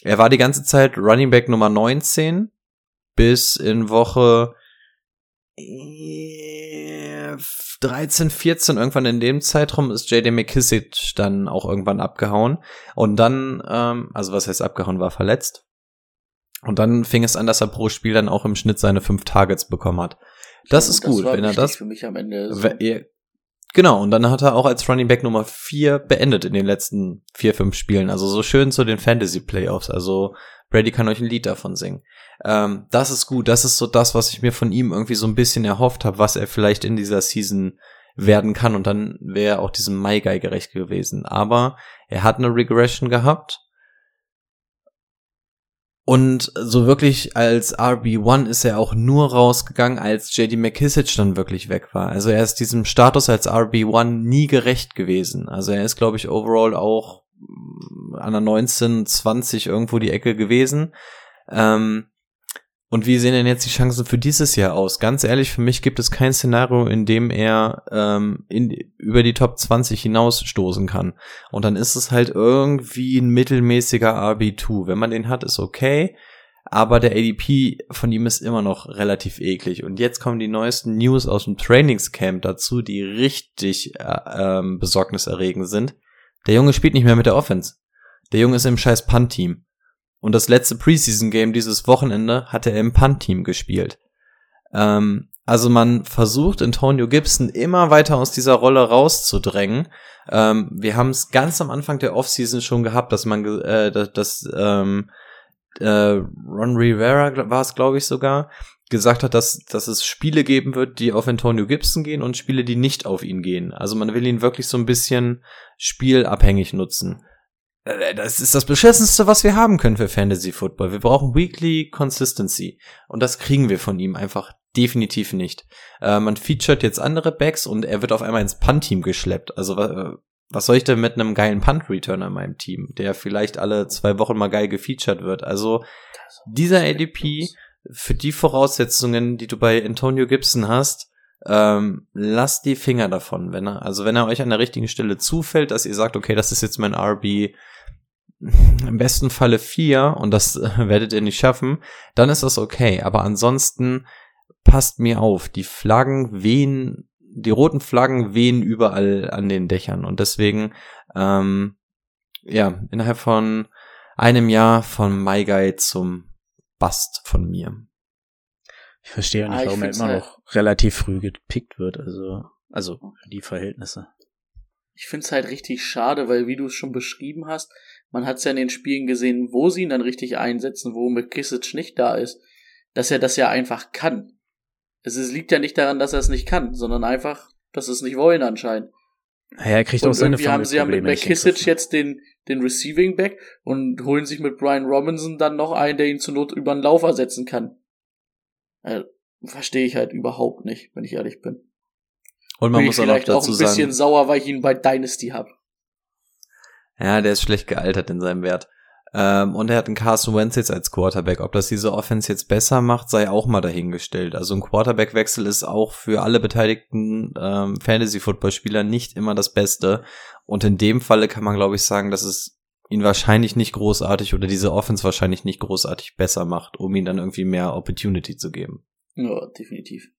er war die ganze Zeit Running Back Nummer 19 bis in Woche 13, 14, irgendwann in dem Zeitraum ist JD McKissick dann auch irgendwann abgehauen. Und dann, ähm, also was heißt abgehauen, war verletzt. Und dann fing es an, dass er pro Spiel dann auch im Schnitt seine fünf Targets bekommen hat. Das ist gut, wenn er das. Für mich am Ende so. Genau, und dann hat er auch als Running Back Nummer vier beendet in den letzten vier, fünf Spielen. Also so schön zu den Fantasy Playoffs. Also Brady kann euch ein Lied davon singen. Ähm, das ist gut. Das ist so das, was ich mir von ihm irgendwie so ein bisschen erhofft habe, was er vielleicht in dieser Season werden kann. Und dann wäre er auch diesem My Guy gerecht gewesen. Aber er hat eine Regression gehabt. Und so wirklich als RB1 ist er auch nur rausgegangen, als JD McKissick dann wirklich weg war. Also er ist diesem Status als RB1 nie gerecht gewesen. Also er ist, glaube ich, overall auch an der 19, 20 irgendwo die Ecke gewesen. Ähm, und wie sehen denn jetzt die Chancen für dieses Jahr aus? Ganz ehrlich, für mich gibt es kein Szenario, in dem er ähm, in, über die Top 20 hinausstoßen kann. Und dann ist es halt irgendwie ein mittelmäßiger RB2. Wenn man den hat, ist okay. Aber der ADP von ihm ist immer noch relativ eklig. Und jetzt kommen die neuesten News aus dem Trainingscamp dazu, die richtig äh, ähm, besorgniserregend sind. Der Junge spielt nicht mehr mit der Offense. Der Junge ist im scheiß Punt-Team. Und das letzte Preseason-Game dieses Wochenende hatte er im Punt-Team gespielt. Ähm, also man versucht Antonio Gibson immer weiter aus dieser Rolle rauszudrängen. Ähm, wir haben es ganz am Anfang der Offseason schon gehabt, dass man, äh, dass, dass ähm, äh, Ron Rivera war es, glaube ich sogar, gesagt hat, dass, dass es Spiele geben wird, die auf Antonio Gibson gehen und Spiele, die nicht auf ihn gehen. Also man will ihn wirklich so ein bisschen spielabhängig nutzen. Äh, das ist das beschissenste, was wir haben können für Fantasy Football. Wir brauchen Weekly Consistency. Und das kriegen wir von ihm einfach definitiv nicht. Äh, man featured jetzt andere Backs und er wird auf einmal ins Punt-Team geschleppt. Also äh, was soll ich denn mit einem geilen Punt-Returner in meinem Team, der vielleicht alle zwei Wochen mal geil gefeatured wird? Also dieser ADP für die Voraussetzungen, die du bei Antonio Gibson hast, ähm, lasst die Finger davon, wenn er, also wenn er euch an der richtigen Stelle zufällt, dass ihr sagt, okay, das ist jetzt mein RB im besten Falle vier und das äh, werdet ihr nicht schaffen, dann ist das okay. Aber ansonsten passt mir auf, die Flaggen wehen, die roten Flaggen wehen überall an den Dächern und deswegen, ähm, ja, innerhalb von einem Jahr von My Guy zum Bust von mir. Ich verstehe auch nicht, Ah, ich warum er immer halt- noch relativ früh gepickt wird, also, also für die Verhältnisse. Ich find's halt richtig schade, weil wie du es schon beschrieben hast, man hat's ja in den Spielen gesehen, wo sie ihn dann richtig einsetzen, wo McKissick nicht da ist, dass er das ja einfach kann. Es ist, liegt ja nicht daran, dass er es nicht kann, sondern einfach, dass sie es nicht wollen anscheinend. Naja, er kriegt auch Und seine irgendwie haben sie ja mit Griff. jetzt den, den Receiving Back und holen sich mit Brian Robinson dann noch einen, der ihn zur Not über den Lauf ersetzen kann. Äh, Verstehe ich halt überhaupt nicht, wenn ich ehrlich bin. Und man bin muss ich auch vielleicht auch dazu ein bisschen sagen, sauer, weil ich ihn bei Dynasty hab. Ja, der ist schlecht gealtert in seinem Wert. Ähm, und er hat einen Carson Wentz jetzt als Quarterback. Ob das diese Offense jetzt besser macht, sei auch mal dahingestellt. Also ein Quarterback-Wechsel ist auch für alle beteiligten ähm, Fantasy-Football-Spieler nicht immer das Beste. Und in dem Falle kann man, glaube ich, sagen, dass es ihn wahrscheinlich nicht großartig oder diese Offense wahrscheinlich nicht großartig besser macht, um ihm dann irgendwie mehr Opportunity zu geben. Ja, definitiv.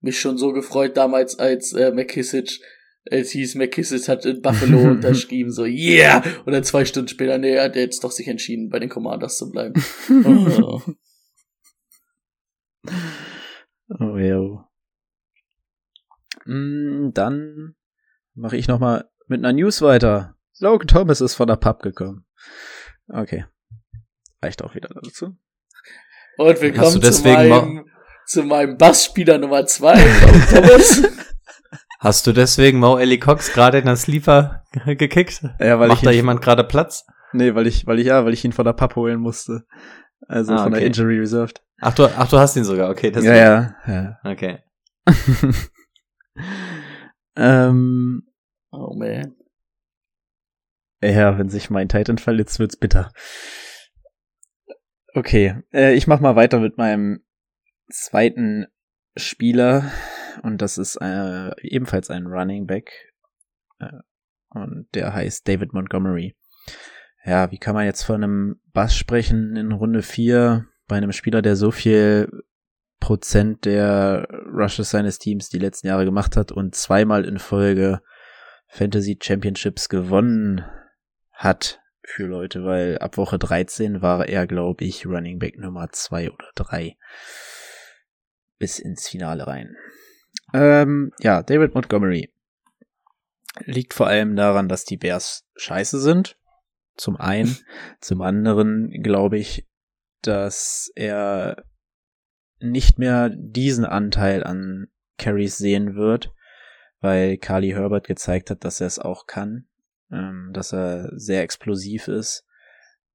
Mich schon so gefreut damals, als äh, McKissick, es hieß, McKissick hat in Buffalo unterschrieben, so, yeah! Und dann zwei Stunden später, nee, er hat jetzt doch sich entschieden, bei den Commanders zu bleiben. oh. Oh, ja. Mm, Dann mache ich noch mal mit einer News weiter. Logan Thomas ist von der Pub gekommen. Okay. Reicht auch wieder dazu. Und willkommen zu meinem, zu meinem Bassspieler Nummer zwei, Thomas. Hast du deswegen Mo Ellie Cox gerade in der Sleeper gekickt? Ja, weil Macht ich da jemand gerade Platz? Nee, weil ich, weil ich, ja, weil ich ihn von der Pub holen musste. Also Ah, von der okay. Injury Reserved. Ach du, ach, du hast ihn sogar, okay. Ja, deswegen. ja, ja. Okay. ähm, Oh man. ja, wenn sich mein Titan verletzt, wird's bitter. Okay, äh, ich mach mal weiter mit meinem zweiten Spieler und das ist äh, ebenfalls ein Running Back äh, und der heißt David Montgomery. Ja, wie kann man jetzt von einem Bass sprechen in Runde 4 bei einem Spieler, der so viel Prozent der Rushes seines Teams die letzten Jahre gemacht hat und zweimal in Folge Fantasy Championships gewonnen hat für Leute, weil ab Woche 13 war er, glaube ich, Running Back Nummer 2 oder 3 bis ins Finale rein. Ähm, ja, David Montgomery liegt vor allem daran, dass die Bears scheiße sind. Zum einen. Zum anderen glaube ich, dass er nicht mehr diesen Anteil an Carries sehen wird, weil Carly Herbert gezeigt hat, dass er es auch kann, ähm, dass er sehr explosiv ist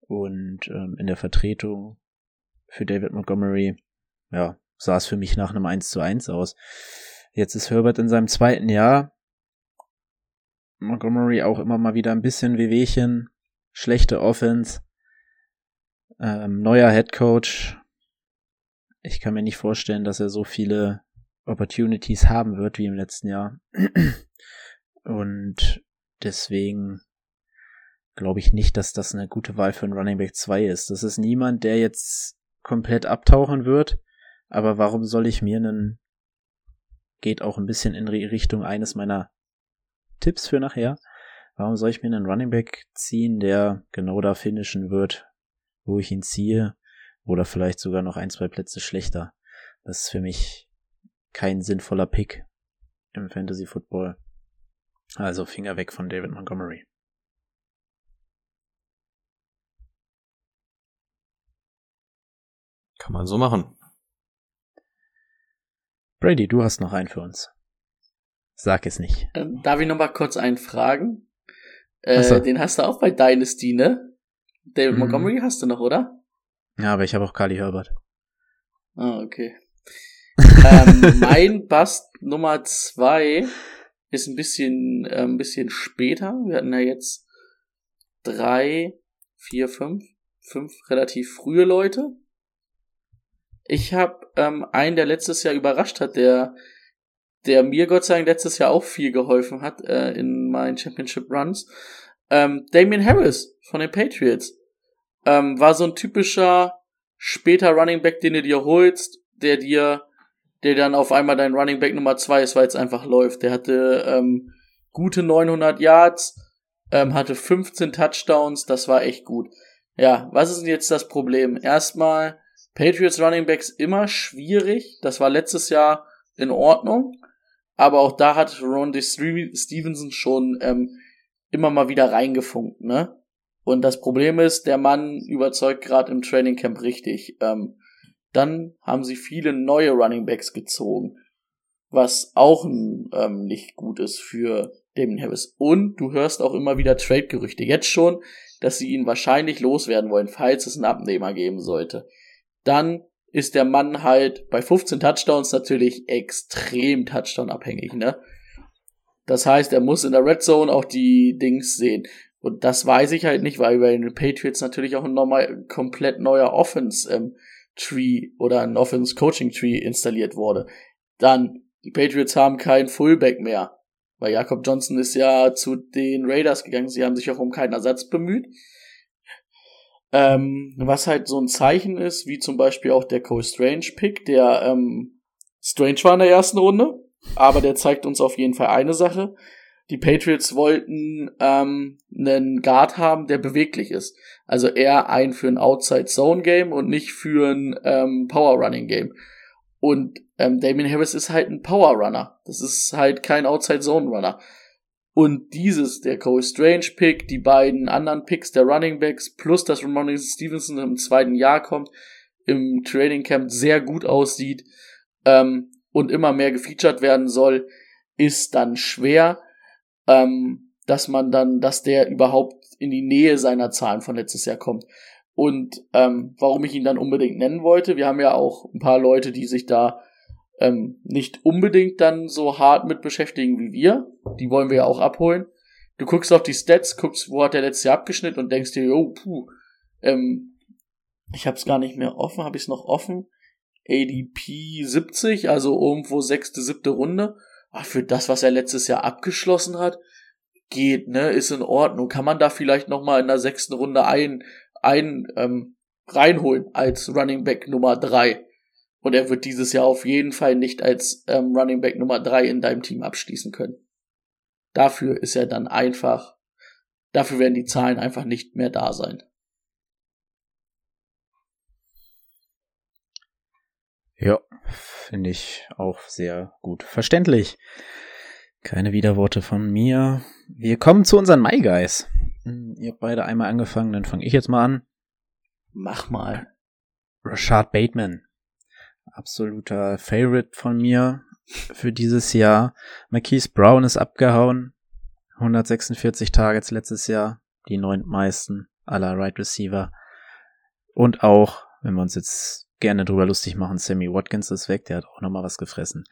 und ähm, in der Vertretung für David Montgomery, ja, sah es für mich nach einem 1 zu 1 aus. Jetzt ist Herbert in seinem zweiten Jahr. Montgomery auch immer mal wieder ein bisschen Wehwehchen, schlechte Offense, ähm, neuer Head Coach, ich kann mir nicht vorstellen, dass er so viele Opportunities haben wird wie im letzten Jahr. Und deswegen glaube ich nicht, dass das eine gute Wahl für einen Running Back 2 ist. Das ist niemand, der jetzt komplett abtauchen wird. Aber warum soll ich mir einen, geht auch ein bisschen in Richtung eines meiner Tipps für nachher. Warum soll ich mir einen Running Back ziehen, der genau da finishen wird, wo ich ihn ziehe? Oder vielleicht sogar noch ein, zwei Plätze schlechter. Das ist für mich kein sinnvoller Pick im Fantasy Football. Also Finger weg von David Montgomery. Kann man so machen. Brady, du hast noch einen für uns. Sag es nicht. Ähm, darf ich noch mal kurz einen fragen? Äh, so. Den hast du auch bei Dynasty, ne? David mhm. Montgomery hast du noch, oder? Ja, aber ich habe auch Kali Herbert. Ah, okay. ähm, mein Bust Nummer zwei ist ein bisschen, äh, ein bisschen später. Wir hatten ja jetzt drei, vier, fünf, fünf relativ frühe Leute. Ich habe ähm, einen, der letztes Jahr überrascht hat, der, der mir Gott sei Dank letztes Jahr auch viel geholfen hat äh, in meinen Championship Runs. Ähm, Damien Harris von den Patriots. Ähm, war so ein typischer später Running Back, den du dir holst, der dir, der dann auf einmal dein Running Back Nummer zwei ist, weil es einfach läuft. Der hatte ähm, gute 900 Yards, ähm, hatte 15 Touchdowns, das war echt gut. Ja, was ist denn jetzt das Problem? Erstmal, Patriots Running Backs immer schwierig. Das war letztes Jahr in Ordnung. Aber auch da hat Ron Stevenson schon ähm, immer mal wieder reingefunkt, ne? Und das Problem ist, der Mann überzeugt gerade im Training Camp richtig. Ähm, dann haben sie viele neue Running Backs gezogen, was auch ähm, nicht gut ist für Damien Harris. Und du hörst auch immer wieder Trade-Gerüchte. Jetzt schon, dass sie ihn wahrscheinlich loswerden wollen, falls es einen Abnehmer geben sollte. Dann ist der Mann halt bei 15 Touchdowns natürlich extrem Touchdown-abhängig, ne? Das heißt, er muss in der Red Zone auch die Dings sehen. Und das weiß ich halt nicht, weil bei den Patriots natürlich auch ein normal, komplett neuer Offense ähm, Tree oder ein Offense Coaching Tree installiert wurde. Dann, die Patriots haben keinen Fullback mehr. Weil Jakob Johnson ist ja zu den Raiders gegangen. Sie haben sich auch um keinen Ersatz bemüht. Ähm, was halt so ein Zeichen ist, wie zum Beispiel auch der Cole Strange Pick, der ähm, Strange war in der ersten Runde, aber der zeigt uns auf jeden Fall eine Sache die Patriots wollten ähm, einen Guard haben, der beweglich ist. Also eher ein für ein Outside-Zone-Game und nicht für ein ähm, Power-Running-Game. Und ähm, Damien Harris ist halt ein Power-Runner. Das ist halt kein Outside-Zone-Runner. Und dieses, der Cole Strange-Pick, die beiden anderen Picks der Running Backs, plus dass Ramon Stevenson im zweiten Jahr kommt, im Training Camp sehr gut aussieht ähm, und immer mehr gefeatured werden soll, ist dann schwer ähm, dass man dann, dass der überhaupt in die Nähe seiner Zahlen von letztes Jahr kommt. Und ähm, warum ich ihn dann unbedingt nennen wollte, wir haben ja auch ein paar Leute, die sich da ähm, nicht unbedingt dann so hart mit beschäftigen wie wir. Die wollen wir ja auch abholen. Du guckst auf die Stats, guckst, wo hat der letzte Jahr abgeschnitten und denkst dir, oh, puh, ähm, ich habe es gar nicht mehr offen, habe ich es noch offen. ADP 70, also irgendwo sechste, siebte Runde. Ach, für das, was er letztes Jahr abgeschlossen hat, geht, ne, ist in Ordnung. Kann man da vielleicht noch mal in der sechsten Runde ein, ein ähm, reinholen als Running Back Nummer drei. Und er wird dieses Jahr auf jeden Fall nicht als ähm, Running Back Nummer drei in deinem Team abschließen können. Dafür ist er dann einfach, dafür werden die Zahlen einfach nicht mehr da sein. Ja, finde ich auch sehr gut verständlich. Keine Widerworte von mir. Wir kommen zu unseren My Guys. Hm, ihr habt beide einmal angefangen, dann fange ich jetzt mal an. Mach mal. Rashad Bateman. Absoluter Favorite von mir für dieses Jahr. Marquise Brown ist abgehauen. 146 Targets letztes Jahr. Die neuntmeisten aller Right Receiver. Und auch, wenn wir uns jetzt gerne drüber lustig machen, Sammy Watkins ist weg. Der hat auch nochmal was gefressen.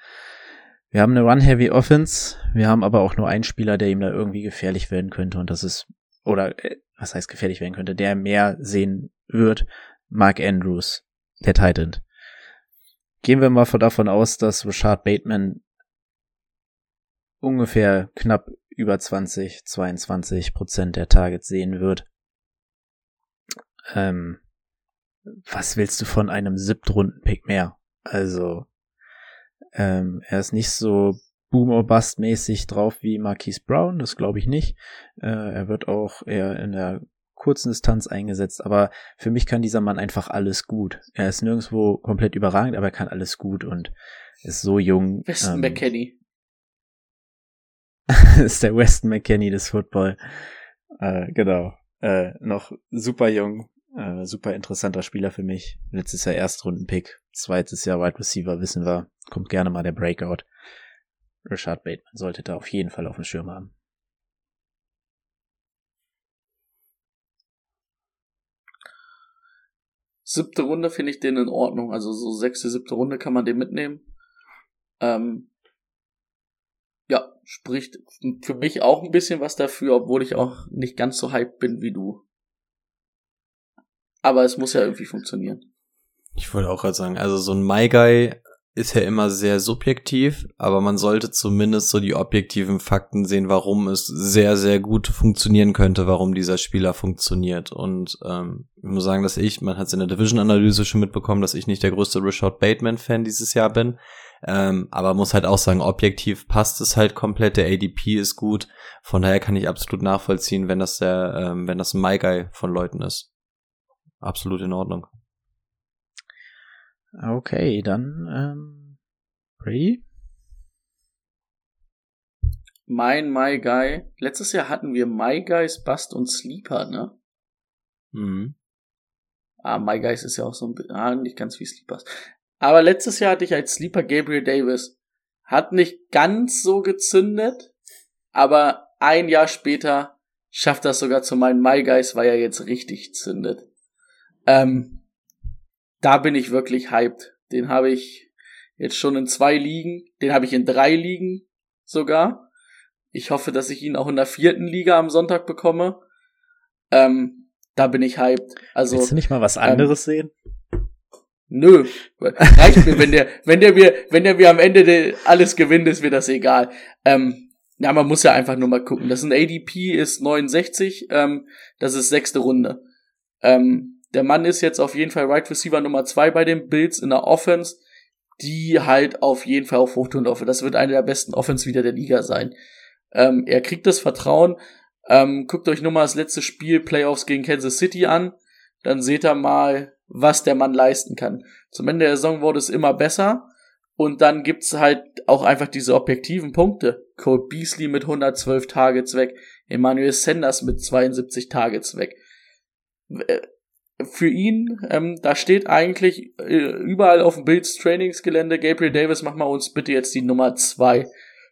Wir haben eine Run-Heavy Offense. Wir haben aber auch nur einen Spieler, der ihm da irgendwie gefährlich werden könnte. Und das ist, oder äh, was heißt gefährlich werden könnte, der mehr sehen wird. Mark Andrews, der Titan. Gehen wir mal davon aus, dass Rashad Bateman ungefähr knapp über 20, 22 Prozent der Targets sehen wird. Ähm, was willst du von einem Siebtrunden-Pick mehr? Also, ähm, er ist nicht so Boom or Bust mäßig drauf wie Marquise Brown, das glaube ich nicht. Äh, er wird auch eher in der kurzen Distanz eingesetzt, aber für mich kann dieser Mann einfach alles gut. Er ist nirgendwo komplett überragend, aber er kann alles gut und ist so jung. Weston ähm, McKenney. ist der Weston McKenney des Football. Äh, genau. Äh, noch super jung, äh, super interessanter Spieler für mich. Letztes Jahr Erstrunden-Pick, zweites Jahr Wide Receiver, wissen wir. Kommt gerne mal der Breakout. Richard Bateman sollte da auf jeden Fall auf dem Schirm haben. Siebte Runde finde ich den in Ordnung. Also so sechste, siebte Runde kann man den mitnehmen. Ähm, ja, spricht für mich auch ein bisschen was dafür, obwohl ich auch nicht ganz so hyped bin wie du. Aber es muss ja irgendwie funktionieren. Ich wollte auch gerade sagen, also so ein My ist ja immer sehr subjektiv, aber man sollte zumindest so die objektiven Fakten sehen, warum es sehr, sehr gut funktionieren könnte, warum dieser Spieler funktioniert. Und ähm, ich muss sagen, dass ich, man hat es in der Division-Analyse schon mitbekommen, dass ich nicht der größte Richard Bateman-Fan dieses Jahr bin. Ähm, aber muss halt auch sagen, objektiv passt es halt komplett. Der ADP ist gut. Von daher kann ich absolut nachvollziehen, wenn das der, ähm, wenn das ein My Guy von Leuten ist. Absolut in Ordnung. Okay, dann ähm, Brady? Mein My Guy. Letztes Jahr hatten wir My Guys, Bust und Sleeper, ne? Mhm. Ah, My Guys ist ja auch so ein bisschen, ah, nicht ganz wie Sleepers. Aber letztes Jahr hatte ich als Sleeper Gabriel Davis. Hat nicht ganz so gezündet, aber ein Jahr später schafft das sogar zu meinen My Guys, weil er jetzt richtig zündet. Ähm, da bin ich wirklich hyped. Den habe ich jetzt schon in zwei Ligen, den habe ich in drei Ligen sogar. Ich hoffe, dass ich ihn auch in der vierten Liga am Sonntag bekomme. Ähm, da bin ich hyped. Also Willst du nicht mal was anderes ähm, sehen? Nö, reicht mir, wenn der, wenn der mir, wenn der mir am Ende alles gewinnt, ist mir das egal. Ähm, ja, man muss ja einfach nur mal gucken. Das ist ein ADP ist 69, ähm, das ist sechste Runde. Ähm, der Mann ist jetzt auf jeden Fall Right Receiver Nummer zwei bei den Bills in der Offense, die halt auf jeden Fall auf Hochtouren laufen. Das wird eine der besten Offense wieder der Liga sein. Ähm, er kriegt das Vertrauen. Ähm, guckt euch nur mal das letzte Spiel Playoffs gegen Kansas City an. Dann seht ihr mal, was der Mann leisten kann. Zum Ende der Saison wurde es immer besser. Und dann gibt's halt auch einfach diese objektiven Punkte. Cole Beasley mit 112 Targets weg. Emmanuel Sanders mit 72 Targets weg für ihn, ähm, da steht eigentlich äh, überall auf dem Bills Trainingsgelände, Gabriel Davis, mach mal uns bitte jetzt die Nummer zwei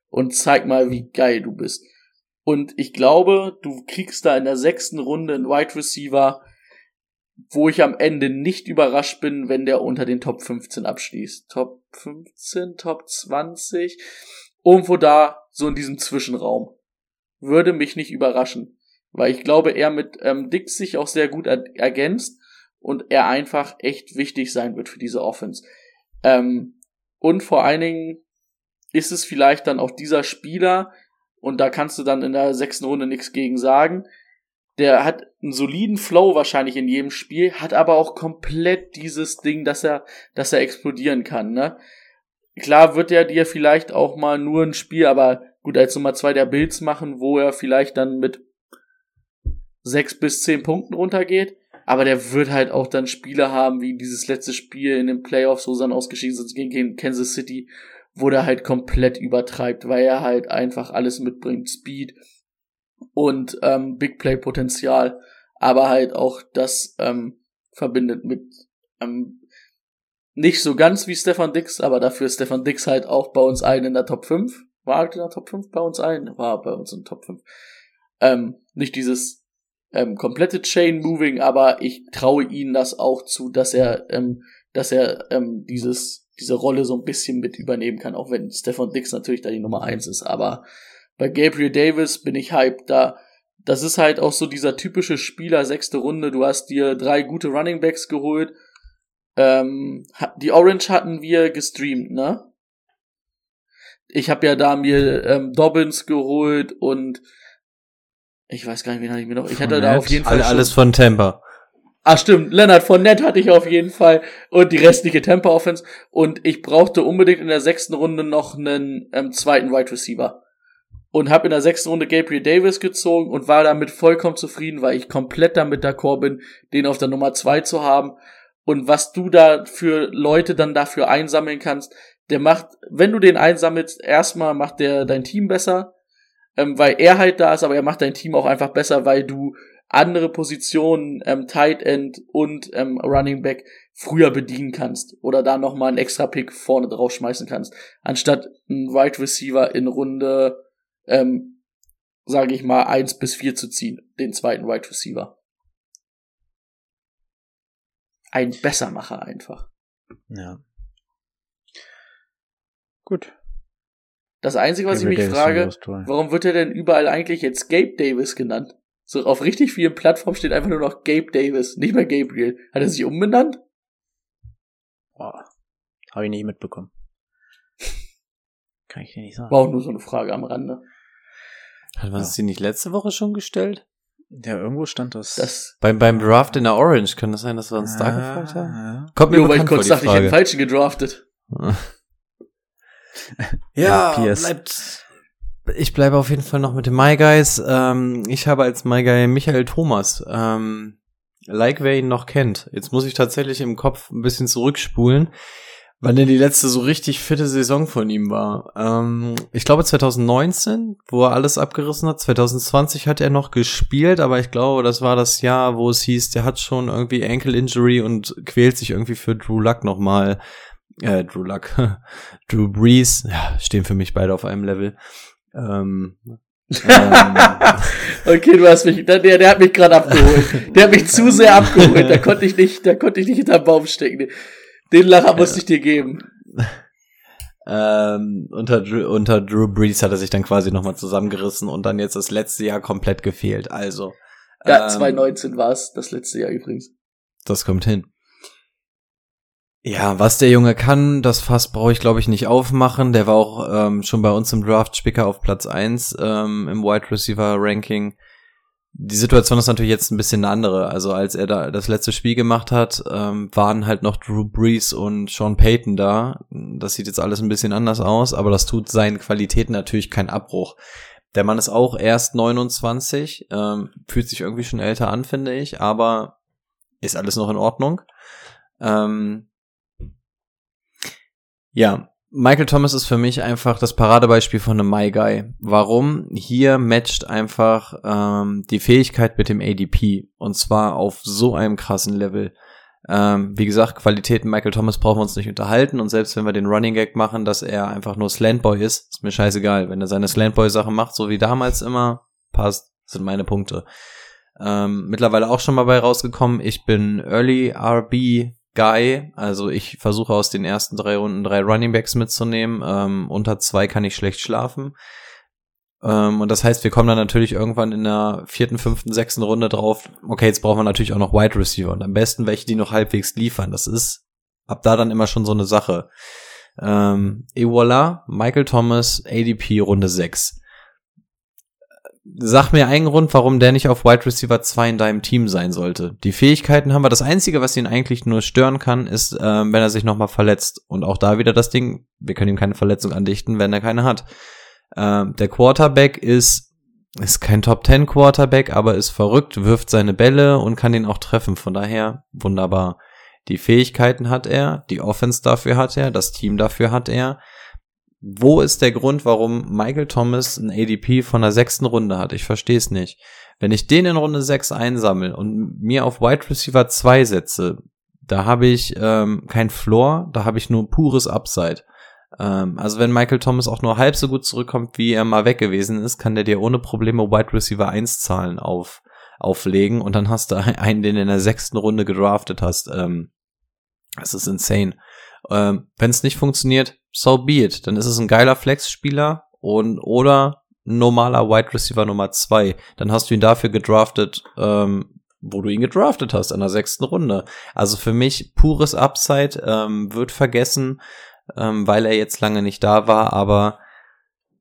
und zeig mal, wie geil du bist. Und ich glaube, du kriegst da in der sechsten Runde einen Wide Receiver, wo ich am Ende nicht überrascht bin, wenn der unter den Top 15 abschließt. Top 15, Top 20, irgendwo da, so in diesem Zwischenraum. Würde mich nicht überraschen weil ich glaube, er mit ähm, Dix sich auch sehr gut ergänzt und er einfach echt wichtig sein wird für diese Offense. Ähm, und vor allen Dingen ist es vielleicht dann auch dieser Spieler, und da kannst du dann in der sechsten Runde nichts gegen sagen, der hat einen soliden Flow wahrscheinlich in jedem Spiel, hat aber auch komplett dieses Ding, dass er, dass er explodieren kann, ne? Klar wird er dir vielleicht auch mal nur ein Spiel, aber gut, als Nummer zwei der Bills machen, wo er vielleicht dann mit sechs bis zehn Punkten runtergeht. Aber der wird halt auch dann Spiele haben, wie dieses letzte Spiel in den Playoffs, wo sie dann ausgeschieden sind gegen Kansas City, wo der halt komplett übertreibt, weil er halt einfach alles mitbringt. Speed und ähm, Big Play Potenzial, aber halt auch das ähm, verbindet mit ähm, nicht so ganz wie Stefan Dix, aber dafür ist Stefan Dix halt auch bei uns ein in der Top 5. War halt in der Top 5 bei uns ein? War bei uns in der Top 5. Ähm, nicht dieses ähm, komplette Chain Moving, aber ich traue ihnen das auch zu, dass er, ähm, dass er ähm, dieses, diese Rolle so ein bisschen mit übernehmen kann, auch wenn Stefan Dix natürlich da die Nummer eins ist. Aber bei Gabriel Davis bin ich hyped da. Das ist halt auch so dieser typische Spieler, sechste Runde. Du hast dir drei gute Running Backs geholt. Ähm, die Orange hatten wir gestreamt, ne? Ich habe ja da mir ähm, Dobbins geholt und ich weiß gar nicht, wen hatte ich mir noch. Ich hatte da auf jeden Fall. Alles von Tampa. Ah, stimmt. Leonard von Nett hatte ich auf jeden Fall. Und die restliche Tampa Offense. Und ich brauchte unbedingt in der sechsten Runde noch einen ähm, zweiten Wide Receiver. Und habe in der sechsten Runde Gabriel Davis gezogen und war damit vollkommen zufrieden, weil ich komplett damit d'accord bin, den auf der Nummer zwei zu haben. Und was du da für Leute dann dafür einsammeln kannst, der macht, wenn du den einsammelst, erstmal macht der dein Team besser ähm, weil er halt da ist, aber er macht dein Team auch einfach besser, weil du andere Positionen, ähm, Tight End und ähm, Running Back früher bedienen kannst oder da nochmal einen extra Pick vorne drauf schmeißen kannst, anstatt einen Wide Receiver in Runde, ähm, sage ich mal, eins bis vier zu ziehen, den zweiten Wide Receiver. Ein Bessermacher einfach. Ja. Gut. Das Einzige, was Gabriel ich mich Davis frage, warum wird er denn überall eigentlich jetzt Gabe Davis genannt? So auf richtig vielen Plattformen steht einfach nur noch Gabe Davis, nicht mehr Gabriel. Hat er sich umbenannt? Boah, habe ich nicht mitbekommen. Kann ich dir nicht sagen. War auch nur so eine Frage am Rande. Hat man ja. sie nicht letzte Woche schon gestellt? Ja, irgendwo stand das. das beim, beim Draft in der Orange, kann das sein, dass wir uns da gefragt haben? Ja. Kommt mir jo, weil ich kurz dachte, ich hätte falschen gedraftet. ja, ja bleibt. Ich bleibe auf jeden Fall noch mit den My Guys. Ähm, ich habe als My Guy Michael Thomas. Ähm, like wer ihn noch kennt. Jetzt muss ich tatsächlich im Kopf ein bisschen zurückspulen, wann denn die letzte so richtig fitte Saison von ihm war. Ähm, ich glaube 2019, wo er alles abgerissen hat. 2020 hat er noch gespielt, aber ich glaube, das war das Jahr, wo es hieß, der hat schon irgendwie Ankle Injury und quält sich irgendwie für Drew Luck nochmal äh, Drew Luck, Drew Brees, ja, stehen für mich beide auf einem Level. Ähm, ähm, okay, du hast mich, der, der hat mich gerade abgeholt. Der hat mich zu sehr abgeholt. Da konnte ich nicht, da konnte ich nicht hinterm Baum stecken. Den Lacher musste ich dir geben. Ähm, unter, unter Drew Brees hat er sich dann quasi nochmal zusammengerissen und dann jetzt das letzte Jahr komplett gefehlt. Also. Ja, ähm, 2019 war es, das letzte Jahr übrigens. Das kommt hin. Ja, was der Junge kann, das Fass brauche ich, glaube ich, nicht aufmachen. Der war auch ähm, schon bei uns im Draft Spicker auf Platz eins ähm, im Wide Receiver Ranking. Die Situation ist natürlich jetzt ein bisschen eine andere. Also als er da das letzte Spiel gemacht hat, ähm, waren halt noch Drew Brees und Sean Payton da. Das sieht jetzt alles ein bisschen anders aus, aber das tut seinen Qualitäten natürlich keinen Abbruch. Der Mann ist auch erst 29, ähm, fühlt sich irgendwie schon älter an, finde ich, aber ist alles noch in Ordnung. Ähm, ja, Michael Thomas ist für mich einfach das Paradebeispiel von einem My Guy. Warum? Hier matcht einfach ähm, die Fähigkeit mit dem ADP und zwar auf so einem krassen Level. Ähm, wie gesagt, Qualitäten Michael Thomas brauchen wir uns nicht unterhalten und selbst wenn wir den Running Gag machen, dass er einfach nur Slantboy ist, ist mir scheißegal. Wenn er seine Slantboy-Sache macht, so wie damals immer, passt, sind meine Punkte. Ähm, mittlerweile auch schon mal bei rausgekommen. Ich bin Early RB Guy. Also ich versuche aus den ersten drei Runden drei Running Backs mitzunehmen. Ähm, unter zwei kann ich schlecht schlafen. Ähm, und das heißt, wir kommen dann natürlich irgendwann in der vierten, fünften, sechsten Runde drauf, okay, jetzt brauchen wir natürlich auch noch Wide Receiver und am besten welche, die noch halbwegs liefern. Das ist ab da dann immer schon so eine Sache. Ähm, voilà, Michael Thomas, ADP Runde 6. Sag mir einen Grund, warum der nicht auf Wide Receiver 2 in deinem Team sein sollte. Die Fähigkeiten haben wir. Das Einzige, was ihn eigentlich nur stören kann, ist, ähm, wenn er sich nochmal verletzt. Und auch da wieder das Ding, wir können ihm keine Verletzung andichten, wenn er keine hat. Ähm, der Quarterback ist, ist kein Top 10 Quarterback, aber ist verrückt, wirft seine Bälle und kann ihn auch treffen. Von daher wunderbar. Die Fähigkeiten hat er, die Offense dafür hat er, das Team dafür hat er. Wo ist der Grund, warum Michael Thomas ein ADP von der sechsten Runde hat? Ich verstehe es nicht. Wenn ich den in Runde 6 einsammle und mir auf Wide Receiver 2 setze, da habe ich ähm, kein Floor, da habe ich nur pures Upside. Ähm, also wenn Michael Thomas auch nur halb so gut zurückkommt, wie er mal weg gewesen ist, kann der dir ohne Probleme Wide Receiver 1 Zahlen auf, auflegen und dann hast du einen, den du in der sechsten Runde gedraftet hast. Ähm, das ist insane. Ähm, wenn es nicht funktioniert, so be it. Dann ist es ein geiler Flex-Spieler und oder normaler Wide Receiver Nummer zwei. Dann hast du ihn dafür gedraftet, ähm, wo du ihn gedraftet hast, in der sechsten Runde. Also für mich pures Upside, ähm, wird vergessen, ähm, weil er jetzt lange nicht da war, aber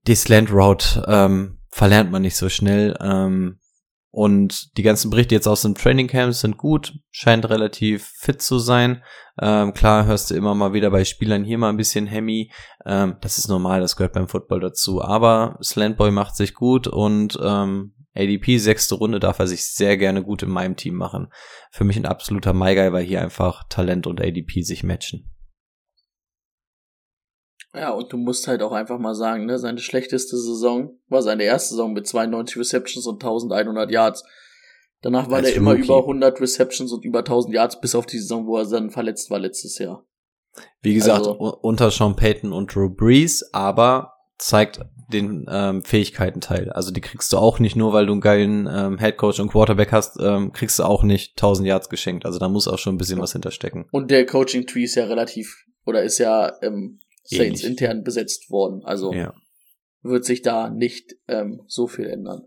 die Slant Route ähm, verlernt man nicht so schnell. Ähm, und die ganzen Berichte jetzt aus dem Training Camp sind gut, scheint relativ fit zu sein. Ähm, klar hörst du immer mal wieder bei Spielern hier mal ein bisschen Hemi. Ähm, das ist normal, das gehört beim Football dazu. Aber Slantboy macht sich gut und ähm, ADP sechste Runde darf er sich sehr gerne gut in meinem Team machen. Für mich ein absoluter MyGuy, weil hier einfach Talent und ADP sich matchen. Ja, und du musst halt auch einfach mal sagen, ne, seine schlechteste Saison war seine erste Saison mit 92 Receptions und 1100 Yards. Danach war der immer Rookie. über 100 Receptions und über 1000 Yards, bis auf die Saison, wo er dann verletzt war letztes Jahr. Wie gesagt, also, unter Sean Payton und Drew Brees, aber zeigt den ähm, Fähigkeiten-Teil. Also die kriegst du auch nicht nur, weil du einen geilen ähm, Headcoach und Quarterback hast, ähm, kriegst du auch nicht 1000 Yards geschenkt. Also da muss auch schon ein bisschen was hinterstecken. Und der Coaching-Tree ist ja relativ, oder ist ja ähm, Saints Ähnlich. intern besetzt worden. Also ja. wird sich da nicht ähm, so viel ändern.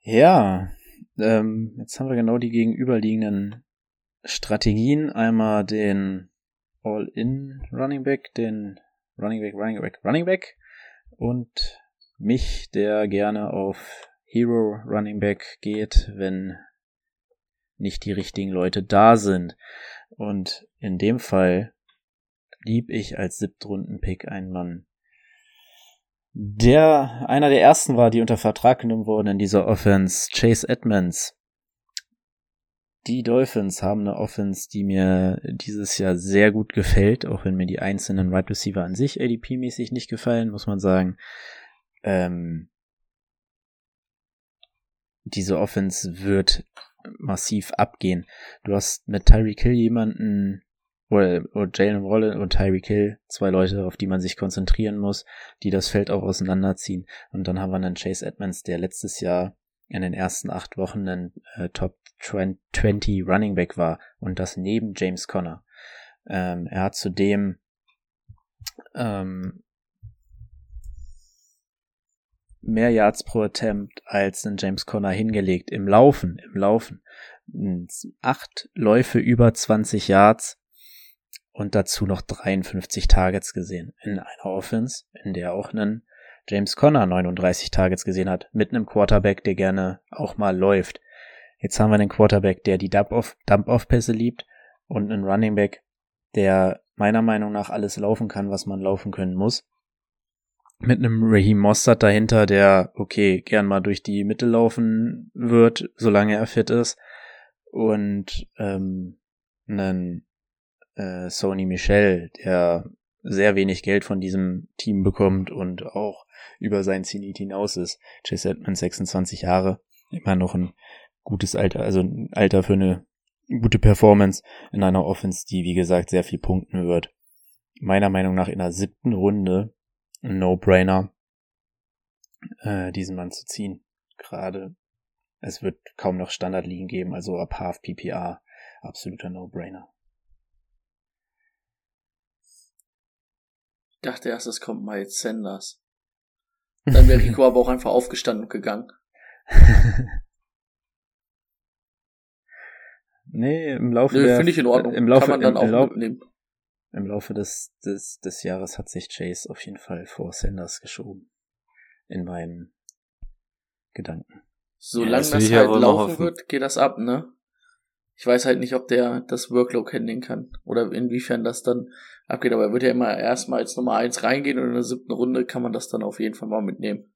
Ja, ähm, jetzt haben wir genau die gegenüberliegenden Strategien. Einmal den All-In Running Back, den Running Back, Running Back, Running Back und mich, der gerne auf Hero Running Back geht, wenn nicht die richtigen Leute da sind. Und in dem Fall lieb ich als Siebtrunden-Pick einen Mann, der einer der ersten war, die unter Vertrag genommen wurden in dieser Offense, Chase Edmonds. Die Dolphins haben eine Offense, die mir dieses Jahr sehr gut gefällt, auch wenn mir die einzelnen Wide Receiver an sich ADP-mäßig nicht gefallen, muss man sagen. Ähm, diese Offense wird massiv abgehen. Du hast mit Tyreek Hill jemanden, oder, oder Jalen Rolle und Tyreek Hill, zwei Leute, auf die man sich konzentrieren muss, die das Feld auch auseinanderziehen. Und dann haben wir einen Chase Edmonds, der letztes Jahr in den ersten acht Wochen ein äh, Top 20 Running Back war und das neben James Conner. Ähm, er hat zudem ähm, mehr Yards pro Attempt als ein James Conner hingelegt im Laufen, im Laufen. Acht Läufe über 20 Yards und dazu noch 53 Targets gesehen in einer Offense, in der auch ein James Conner 39 Targets gesehen hat, mit einem Quarterback, der gerne auch mal läuft. Jetzt haben wir einen Quarterback, der die Dump-Off-Pässe liebt und einen Running Back, der meiner Meinung nach alles laufen kann, was man laufen können muss mit einem Raheem Mostert dahinter, der, okay, gern mal durch die Mitte laufen wird, solange er fit ist. Und ähm, einen äh, Sony Michel, der sehr wenig Geld von diesem Team bekommt und auch über sein Zenit hinaus ist. Chase Edmonds 26 Jahre, immer noch ein gutes Alter, also ein Alter für eine gute Performance in einer Offense, die wie gesagt sehr viel punkten wird. Meiner Meinung nach in der siebten Runde No-Brainer, äh, diesen Mann zu ziehen. Gerade es wird kaum noch Standardligen geben, also ab Half PPA absoluter No-Brainer. dachte erst, es kommt Miles Sanders. Dann wäre Rico aber auch einfach aufgestanden und gegangen. nee, im Laufe Nö, der, finde ich in Ordnung. Im Laufe, Kann man dann im, auch im, Lau mitnehmen. Im Laufe des, des, des Jahres hat sich Chase auf jeden Fall vor Sanders geschoben. In meinen Gedanken. Solange das will das ja halt laufen wird, geht das ab, ne? Ich weiß halt nicht, ob der das Workload handeln kann. Oder inwiefern das dann abgeht. Aber er wird ja immer erstmal als Nummer eins reingehen und in der siebten Runde kann man das dann auf jeden Fall mal mitnehmen.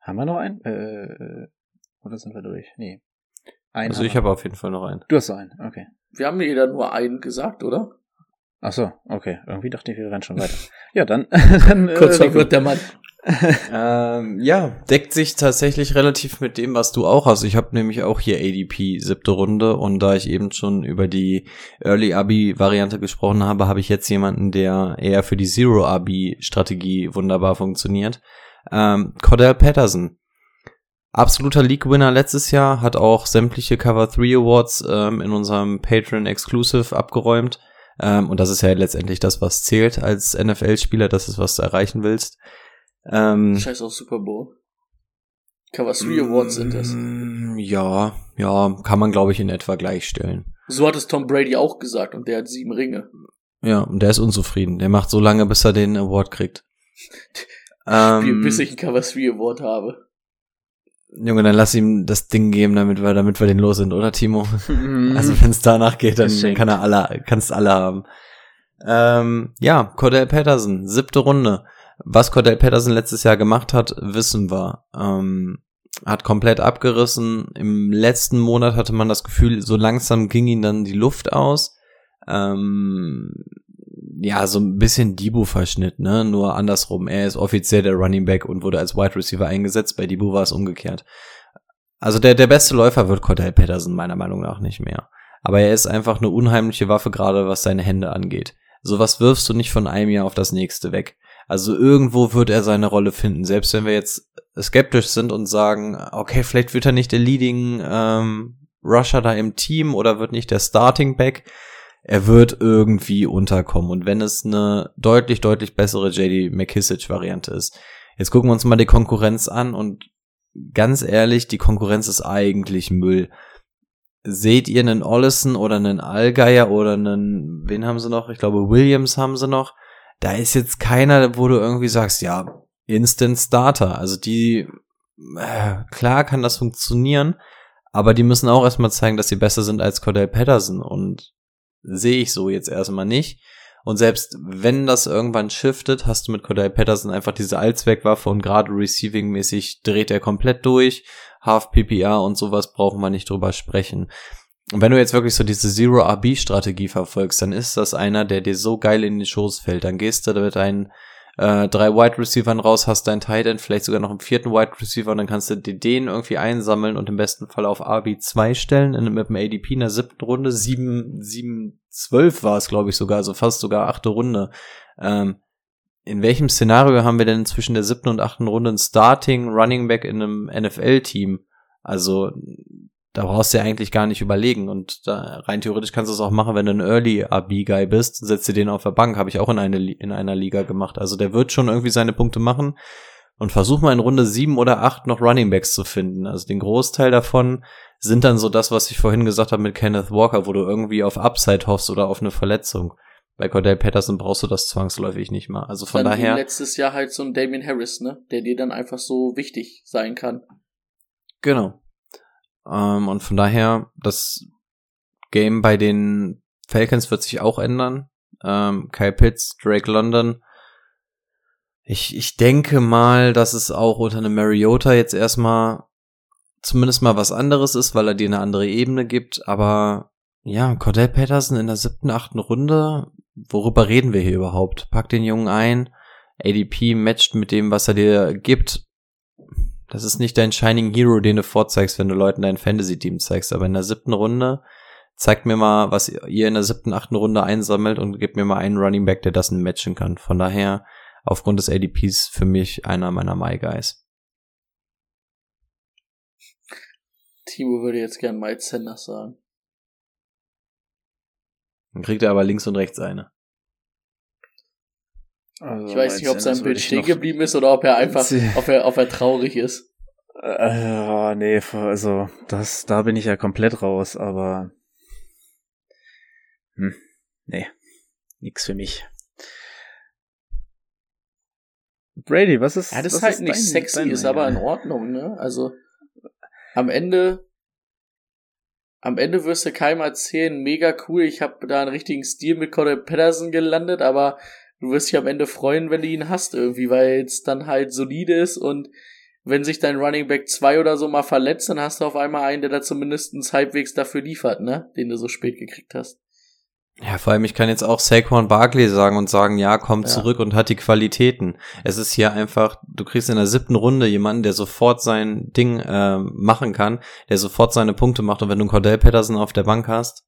Haben wir noch einen? Äh, oder sind wir durch? Nee. Einen Also ich habe auf jeden Fall noch einen. Du hast einen, okay. Wir haben jeder nur einen gesagt, oder? Ach so, okay. Irgendwie dachte ich, wir rennen schon weiter. Ja, dann, dann äh, Kurz Rico. verwirrt der Mann. Ähm, ja, deckt sich tatsächlich relativ mit dem, was du auch hast. Ich habe nämlich auch hier ADP siebte Runde und da ich eben schon über die Early Abi Variante gesprochen habe, habe ich jetzt jemanden, der eher für die Zero Abi Strategie wunderbar funktioniert. Ähm, Cordell Patterson. Absoluter League-Winner letztes Jahr, hat auch sämtliche Cover 3 Awards ähm, in unserem Patreon Exclusive abgeräumt. Ähm, und das ist ja letztendlich das, was zählt als NFL-Spieler, das ist, was du erreichen willst. Ähm, Scheiß auf Super Bowl. Cover 3 Awards sind. Mm, Ja, ja, kann man glaube ich in etwa gleichstellen. So hat es Tom Brady auch gesagt und der hat sieben Ringe. Ja, und der ist unzufrieden. Der macht so lange, bis er den Award kriegt. ähm, Bis ich einen Cover 3 Award habe. Junge, dann lass ihm das Ding geben, damit wir, damit wir den los sind, oder Timo? Mhm. Also wenn es danach geht, dann Geschenkt. kann er alle, kannst alle haben. Ähm, ja, Cordell Patterson, siebte Runde. Was Cordell Patterson letztes Jahr gemacht hat, wissen wir. Ähm, hat komplett abgerissen. Im letzten Monat hatte man das Gefühl, so langsam ging ihm dann die Luft aus. Ähm, ja, so ein bisschen Debo-Verschnitt, ne? Nur andersrum. Er ist offiziell der Running Back und wurde als Wide Receiver eingesetzt. Bei Debo war es umgekehrt. Also der, der beste Läufer wird Cordell Patterson meiner Meinung nach nicht mehr. Aber er ist einfach eine unheimliche Waffe, gerade was seine Hände angeht. Sowas wirfst du nicht von einem Jahr auf das nächste weg. Also irgendwo wird er seine Rolle finden. Selbst wenn wir jetzt skeptisch sind und sagen, okay, vielleicht wird er nicht der Leading ähm, Rusher da im Team oder wird nicht der Starting Back. Er wird irgendwie unterkommen. Und wenn es eine deutlich, deutlich bessere JD McKissick-Variante ist. Jetzt gucken wir uns mal die Konkurrenz an und ganz ehrlich, die Konkurrenz ist eigentlich Müll. Seht ihr einen Ollison oder einen Allgeier oder einen, wen haben sie noch? Ich glaube, Williams haben sie noch. Da ist jetzt keiner, wo du irgendwie sagst, ja, Instant Starter. Also die, äh, klar kann das funktionieren, aber die müssen auch erstmal zeigen, dass sie besser sind als Cordell Patterson und sehe ich so jetzt erstmal nicht. Und selbst wenn das irgendwann shiftet, hast du mit Cordell Patterson einfach diese Allzweckwaffe und gerade receiving-mäßig dreht er komplett durch. Half PPR und sowas brauchen wir nicht drüber sprechen. Und wenn du jetzt wirklich so diese Zero-RB-Strategie verfolgst, dann ist das einer, der dir so geil in den Schoß fällt. Dann gehst du mit deinen äh, drei Wide Receivern raus, hast dein Tight End, vielleicht sogar noch einen vierten Wide Receiver und dann kannst du den irgendwie einsammeln und im besten Fall auf RB2 stellen, in, mit dem ADP in der siebten Runde. Sieben, sieben, zwölf war es, glaube ich, sogar, also fast sogar achte Runde. Ähm, in welchem Szenario haben wir denn zwischen der siebten und achten Runde ein Starting Running Back in einem NFL-Team? Also da brauchst du ja eigentlich gar nicht überlegen. Und da, rein theoretisch kannst du es auch machen, wenn du ein Early RB-Guy bist, setzt du den auf der Bank, habe ich auch in, eine, in einer Liga gemacht. Also der wird schon irgendwie seine Punkte machen. Und versuch mal in Runde sieben oder acht noch Running Backs zu finden. Also den Großteil davon sind dann so das, was ich vorhin gesagt habe mit Kenneth Walker, wo du irgendwie auf Upside hoffst oder auf eine Verletzung. Bei Cordell Patterson brauchst du das zwangsläufig nicht mal. Also von dann daher. letztes Jahr halt so ein Damien Harris, ne? Der dir dann einfach so wichtig sein kann. Genau. Ähm, und von daher, das Game bei den Falcons wird sich auch ändern. Ähm, Kyle Pitts, Drake London. Ich, ich denke mal, dass es auch unter einem Mariota jetzt erstmal zumindest mal was anderes ist, weil er dir eine andere Ebene gibt. Aber ja, Cordell Patterson in der siebten, achten Runde, worüber reden wir hier überhaupt? Pack den Jungen ein. ADP matcht mit dem, was er dir gibt. Das ist nicht dein Shining Hero, den du vorzeigst, wenn du Leuten dein Fantasy-Team zeigst. Aber in der siebten Runde, zeigt mir mal, was ihr in der siebten, achten Runde einsammelt und gebt mir mal einen Running Back, der das matchen kann. Von daher, aufgrund des ADPs, für mich einer meiner My Guys. Timo würde jetzt gern Miles Sanders sagen. Dann kriegt er aber links und rechts eine. Also ich weiß nicht, ob sein Bild stehen geblieben ist oder ob er einfach, ob er, ob er traurig ist. Äh, nee, also das, da bin ich ja komplett raus, aber hm, nee, nix für mich. Brady, was ist? Ja, das was ist halt ist nicht dein, sexy, dein ist aber in Ordnung, ne? Also am Ende, am Ende wirst du keinem erzählen, mega cool, ich habe da einen richtigen Stil mit Cordell Patterson gelandet, aber du wirst dich am Ende freuen, wenn du ihn hast irgendwie, weil es dann halt solide ist und wenn sich dein Running Back 2 oder so mal verletzt, dann hast du auf einmal einen, der da zumindest halbwegs dafür liefert, ne? Den du so spät gekriegt hast. Ja, vor allem, ich kann jetzt auch Saquon Barkley sagen und sagen, ja, kommt Ja. zurück und hat die Qualitäten. Es ist hier einfach, du kriegst in der siebten Runde jemanden, der sofort sein Ding äh, machen kann, der sofort seine Punkte macht. Und wenn du einen Cordell Patterson auf der Bank hast,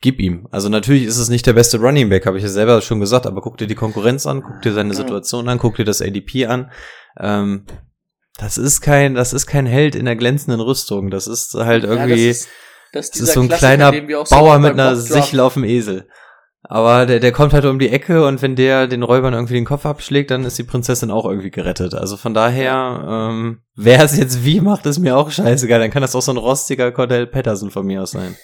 gib ihm. Also natürlich ist es nicht der beste Running Back, habe ich ja selber schon gesagt, aber guck dir die Konkurrenz an, guck dir seine. Situation an, guck dir das ADP an. Ähm, das ist kein, das ist kein Held in der glänzenden Rüstung. Das ist halt irgendwie. Ja, das ist, das Das ist so ein Klassiker, kleiner so Bauer mit einer Sichel auf dem Esel. Aber der, der kommt halt um die Ecke und wenn der den Räubern irgendwie den Kopf abschlägt, dann ist die Prinzessin auch irgendwie gerettet. Also von daher, ähm, wer es jetzt wie macht, ist mir auch scheißegal. Dann kann das auch so ein rostiger Cordell Patterson von mir aus sein.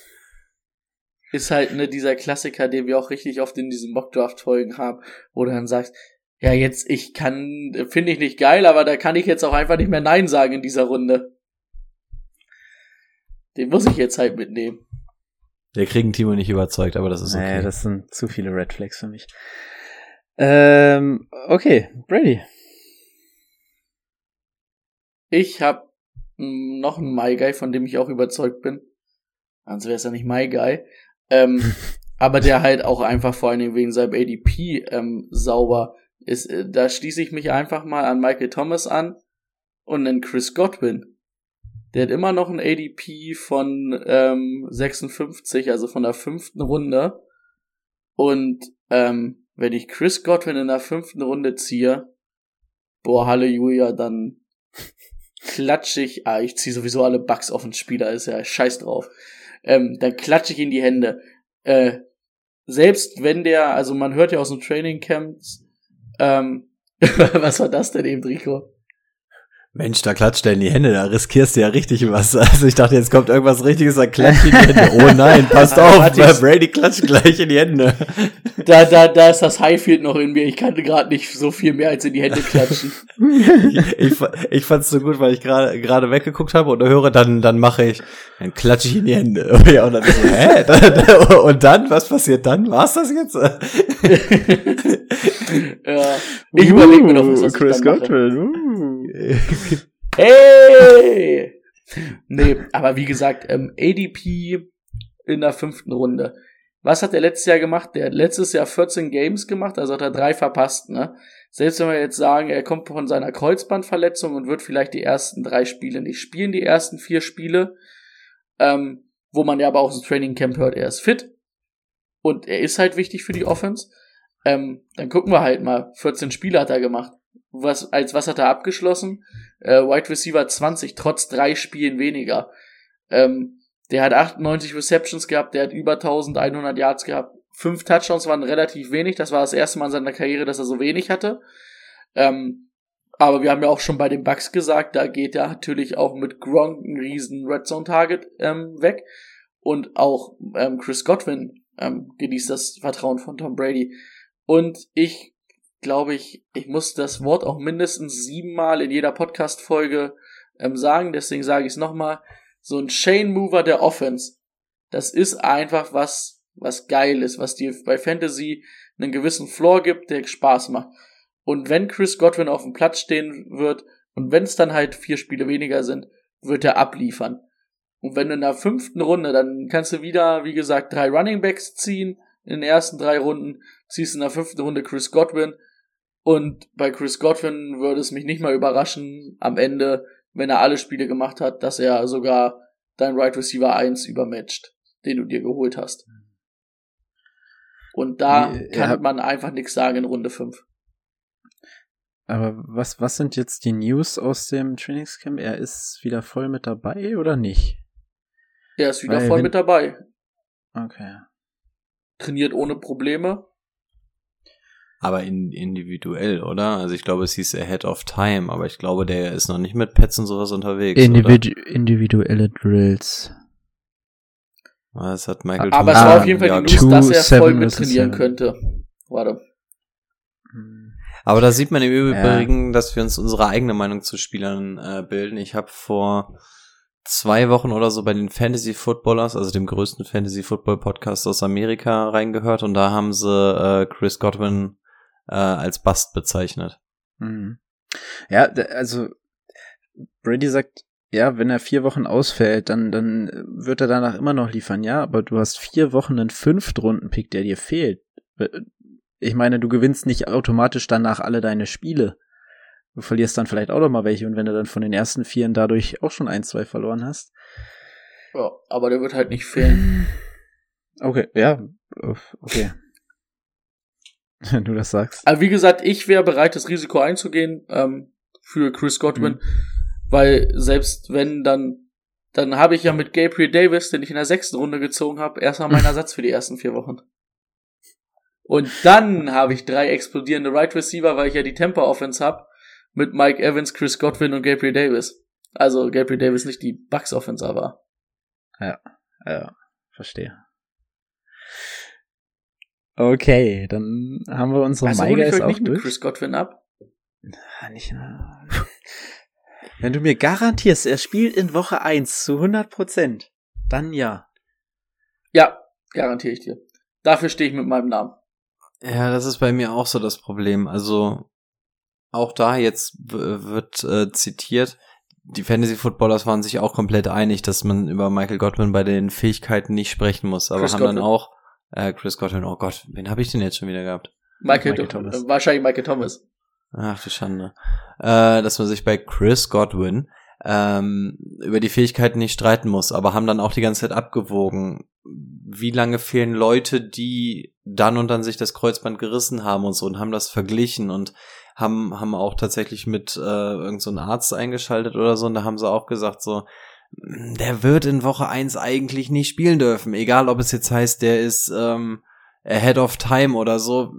Ist halt ne, dieser Klassiker, den wir auch richtig oft in diesen Mockdraft-Folgen haben, wo du dann sagst, ja, jetzt, ich kann, finde ich nicht geil, aber da kann ich jetzt auch einfach nicht mehr Nein sagen in dieser Runde. Den muss ich jetzt halt mitnehmen. Der kriegen Timo nicht überzeugt, aber das ist Nee, okay. das sind zu viele Red Flags für mich. Ähm, okay, Brady. Ich habe noch einen My Guy, von dem ich auch überzeugt bin. Sonst wäre es ja nicht My Guy. Ähm, aber der halt auch einfach vor allen Dingen wegen seinem ADP ähm, sauber ist. Äh, Da schließe ich mich einfach mal an Michael Thomas an und an Chris Godwin. Der hat immer noch ein ADP von ähm, 56, also von der fünften Runde. Und ähm, wenn ich Chris Godwin in der fünften Runde ziehe, boah, Halleluja, dann klatsche ich, ah, ich ziehe sowieso alle Bugs auf den Spieler, ist ja scheiß drauf. Ähm, dann klatsche ich in die Hände. Äh, selbst wenn der, also man hört ja aus den Training Camps, ähm, was war das denn eben, Rico? Mensch, da klatscht er in die Hände, da riskierst du ja richtig was. Also ich dachte, jetzt kommt irgendwas richtiges, da klatscht in die Hände. Oh nein, passt auf, ich- Brady klatscht gleich in die Hände. Da, da, da ist das Highfield noch in mir. Ich kann gerade nicht so viel mehr als in die Hände klatschen. ich, fa- ich fand's so gut, weil ich gerade gerade weggeguckt habe und höre, dann dann mache ich, dann klatsche ich in die Hände. Ja, und dann so, hä? Und dann, was passiert dann? War's das jetzt? ja, ich überlege mir noch, was Uh, ich Chris dann mache. Godwin. Uh. Hey! nee, aber wie gesagt, ähm, ADP in der fünften Runde. Was hat er letztes Jahr gemacht? Der hat letztes Jahr 14 Games gemacht, also hat er drei verpasst, ne? Selbst wenn wir jetzt sagen, er kommt von seiner Kreuzbandverletzung und wird vielleicht die ersten drei Spiele nicht spielen, die ersten vier Spiele, ähm, wo man ja aber auch im Training Camp hört, er ist fit und er ist halt wichtig für die Offense. Ähm, dann gucken wir halt mal, 14 Spiele hat er gemacht. Was, als was hat er abgeschlossen? Äh, Wide Receiver 20, trotz drei Spielen weniger. Ähm, der hat 98 Receptions gehabt, der hat über 1100 Yards gehabt. Fünf Touchdowns waren relativ wenig, das war das erste Mal in seiner Karriere, dass er so wenig hatte. Ähm, aber wir haben ja auch schon bei den Bucks gesagt, da geht er natürlich auch mit Gronk einen riesen Red Zone Target ähm, weg. Und auch ähm, Chris Godwin ähm, genießt das Vertrauen von Tom Brady. Und ich glaube ich, ich muss das Wort auch mindestens siebenmal in jeder Podcast-Folge ähm, sagen, deswegen sage ich es nochmal. So ein Chain Mover der Offense, das ist einfach was, was geil ist, was dir bei Fantasy einen gewissen Floor gibt, der Spaß macht. Und wenn Chris Godwin auf dem Platz stehen wird und wenn es dann halt vier Spiele weniger sind, wird er abliefern. Und wenn du in der fünften Runde, dann kannst du wieder, wie gesagt, drei Running Backs ziehen in den ersten drei Runden, ziehst in der fünften Runde Chris Godwin und bei Chris Godwin würde es mich nicht mal überraschen, am Ende, wenn er alle Spiele gemacht hat, dass er sogar dein Right Receiver 1 übermatcht, den du dir geholt hast. Und da Nee, kann ja. man einfach nichts sagen in Runde 5. Aber was, was sind jetzt die News aus dem Trainingscamp? Er ist wieder voll mit dabei oder nicht? Er ist wieder Weil voll mit dabei. Okay. trainiert ohne Probleme. Aber in, individuell, oder? Also ich glaube, es hieß Ahead of Time, aber ich glaube, der ist noch nicht mit Pets und sowas unterwegs. Individu individuelle Drills. oder? Das hat Michael Aber Thomas es war auf jeden Fall ja, die News, dass er voll mit trainieren könnte. Warte. Aber da sieht man im Ja. Übrigen, dass wir uns unsere eigene Meinung zu Spielern äh, bilden. Ich habe vor zwei Wochen oder so bei den Fantasy Footballers, also dem größten Fantasy Football Podcast aus Amerika, reingehört und da haben sie äh, Chris Godwin äh, als Bust bezeichnet. Mhm. Ja, also Brady sagt, ja, wenn er vier Wochen ausfällt, dann, dann wird er danach immer noch liefern, ja, aber du hast vier Wochen einen Fünftrunden-Pick, der dir fehlt. Ich meine, du gewinnst nicht automatisch danach alle deine Spiele. Du verlierst dann vielleicht auch noch mal welche und wenn du dann von den ersten Vieren dadurch auch schon ein, zwei verloren hast. Ja, aber der wird halt nicht fehlen. Okay, ja, okay. Wenn du das sagst. Aber wie gesagt, ich wäre bereit, das Risiko einzugehen ähm, für Chris Godwin, weil selbst wenn dann, dann habe ich ja mit Gabriel Davis, den ich in der sechsten Runde gezogen habe, erstmal meinen Ersatz für die ersten vier Wochen. Und dann habe ich drei explodierende Right Receiver, weil ich ja die Tempo Offense habe, mit Mike Evans, Chris Godwin und Gabriel Davis. Also Gabriel Davis nicht die Bucks Offense, aber Ja, verstehe. Okay, dann haben wir unsere also MyGuys heute auch nicht mit durch. Chris Godwin ab. Ah, nicht, na. Wenn du mir garantierst, er spielt in Woche 1 zu 100 Prozent, dann ja. Ja, garantiere ich dir. Dafür stehe ich mit meinem Namen. Ja, das ist bei mir auch so das Problem. Also auch da jetzt wird äh, zitiert, die Fantasy Footballers waren sich auch komplett einig, dass man über Michael Godwin bei den Fähigkeiten nicht sprechen muss, aber Chris haben Godwin. dann auch äh, Chris Godwin, oh Gott, wen habe ich denn jetzt schon wieder gehabt? Michael, Michael Thomas. äh, wahrscheinlich Michael Thomas. Ach du Schande. Äh, dass man sich bei Chris Godwin ähm, über die Fähigkeiten nicht streiten muss, aber haben dann auch die ganze Zeit abgewogen, wie lange fehlen Leute, die dann und dann sich das Kreuzband gerissen haben und so und haben das verglichen und haben, haben auch tatsächlich mit äh, irgendeinem so Arzt eingeschaltet oder so und da haben sie auch gesagt so, "Mm, der wird in Woche eins eigentlich nicht spielen dürfen, egal ob es jetzt heißt, der ist ähm, ahead of time oder so.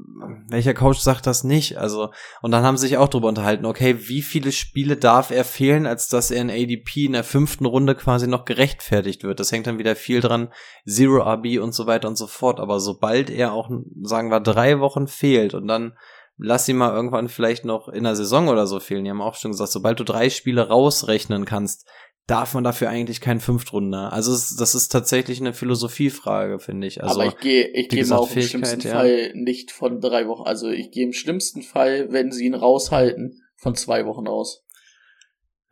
Welcher Coach sagt das nicht? Also, und dann haben sie sich auch drüber unterhalten, okay, wie viele Spiele darf er fehlen, als dass er in ADP in der fünften Runde quasi noch gerechtfertigt wird? Das hängt dann wieder viel dran, Zero RB und so weiter und so fort. Aber sobald er auch, sagen wir, drei Wochen fehlt und dann lass ihn mal irgendwann vielleicht noch in der Saison oder so fehlen. Die haben auch schon gesagt, sobald du drei Spiele rausrechnen kannst, darf man dafür eigentlich keinen Fünftrunder. Also es, das ist tatsächlich eine Philosophiefrage, finde ich. Also aber ich gehe, ich gehe mal im schlimmsten ja. Fall nicht von drei Wochen. Also ich gehe im schlimmsten Fall, wenn sie ihn raushalten, von zwei Wochen aus.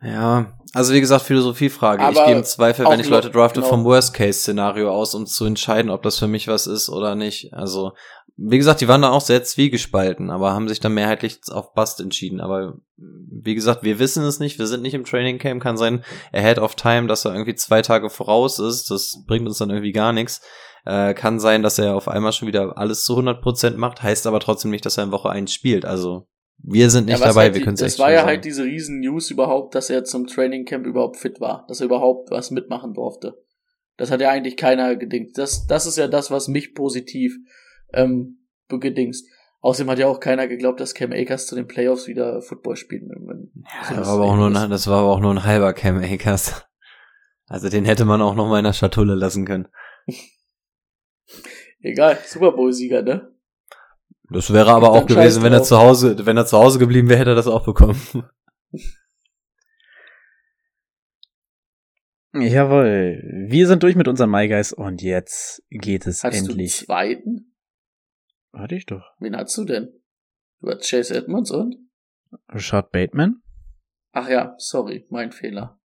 Ja, also wie gesagt, Philosophiefrage. ich Aber gehe im Zweifel, wenn ich Leute drafte, genau. vom Worst-Case-Szenario aus, um zu entscheiden, ob das für mich was ist oder nicht. Also, wie gesagt, die waren da auch sehr zwiegespalten, aber haben sich dann mehrheitlich auf Bust entschieden. Aber wie gesagt, wir wissen es nicht, wir sind nicht im Training Camp, kann sein, ahead of time, dass er irgendwie zwei Tage voraus ist, das bringt uns dann irgendwie gar nichts. Äh, kann sein, dass er auf einmal schon wieder alles zu 100% macht, heißt aber trotzdem nicht, dass er in Woche 1 spielt. Also, wir sind nicht Ja, dabei, halt wir können es Das echt war ja sagen. halt diese riesen News überhaupt, dass er zum Training Camp überhaupt fit war, dass er überhaupt was mitmachen durfte. Das hat ja eigentlich keiner gedingt. Das, das ist ja das, was mich positiv ähm, gedingst. Außerdem hat ja auch keiner geglaubt, dass Cam Akers zu den Playoffs wieder Football spielt. Ja, das, war aber auch nur ein, das war aber auch nur ein halber Cam Akers. Also den hätte man auch noch mal in der Schatulle lassen können. Egal, Super Bowl-Sieger, ne? Das wäre aber auch gewesen, scheiß wenn er zu Hause, wenn er zu Hause geblieben wäre, hätte er das auch bekommen. Jawohl. Wir sind durch mit unseren MyGuys und jetzt geht es Hast endlich. du zweiten? Hatte ich doch. Wen hast du denn? Du hast Chase Edmonds und? Rashad Bateman? Ach ja, sorry, mein Fehler.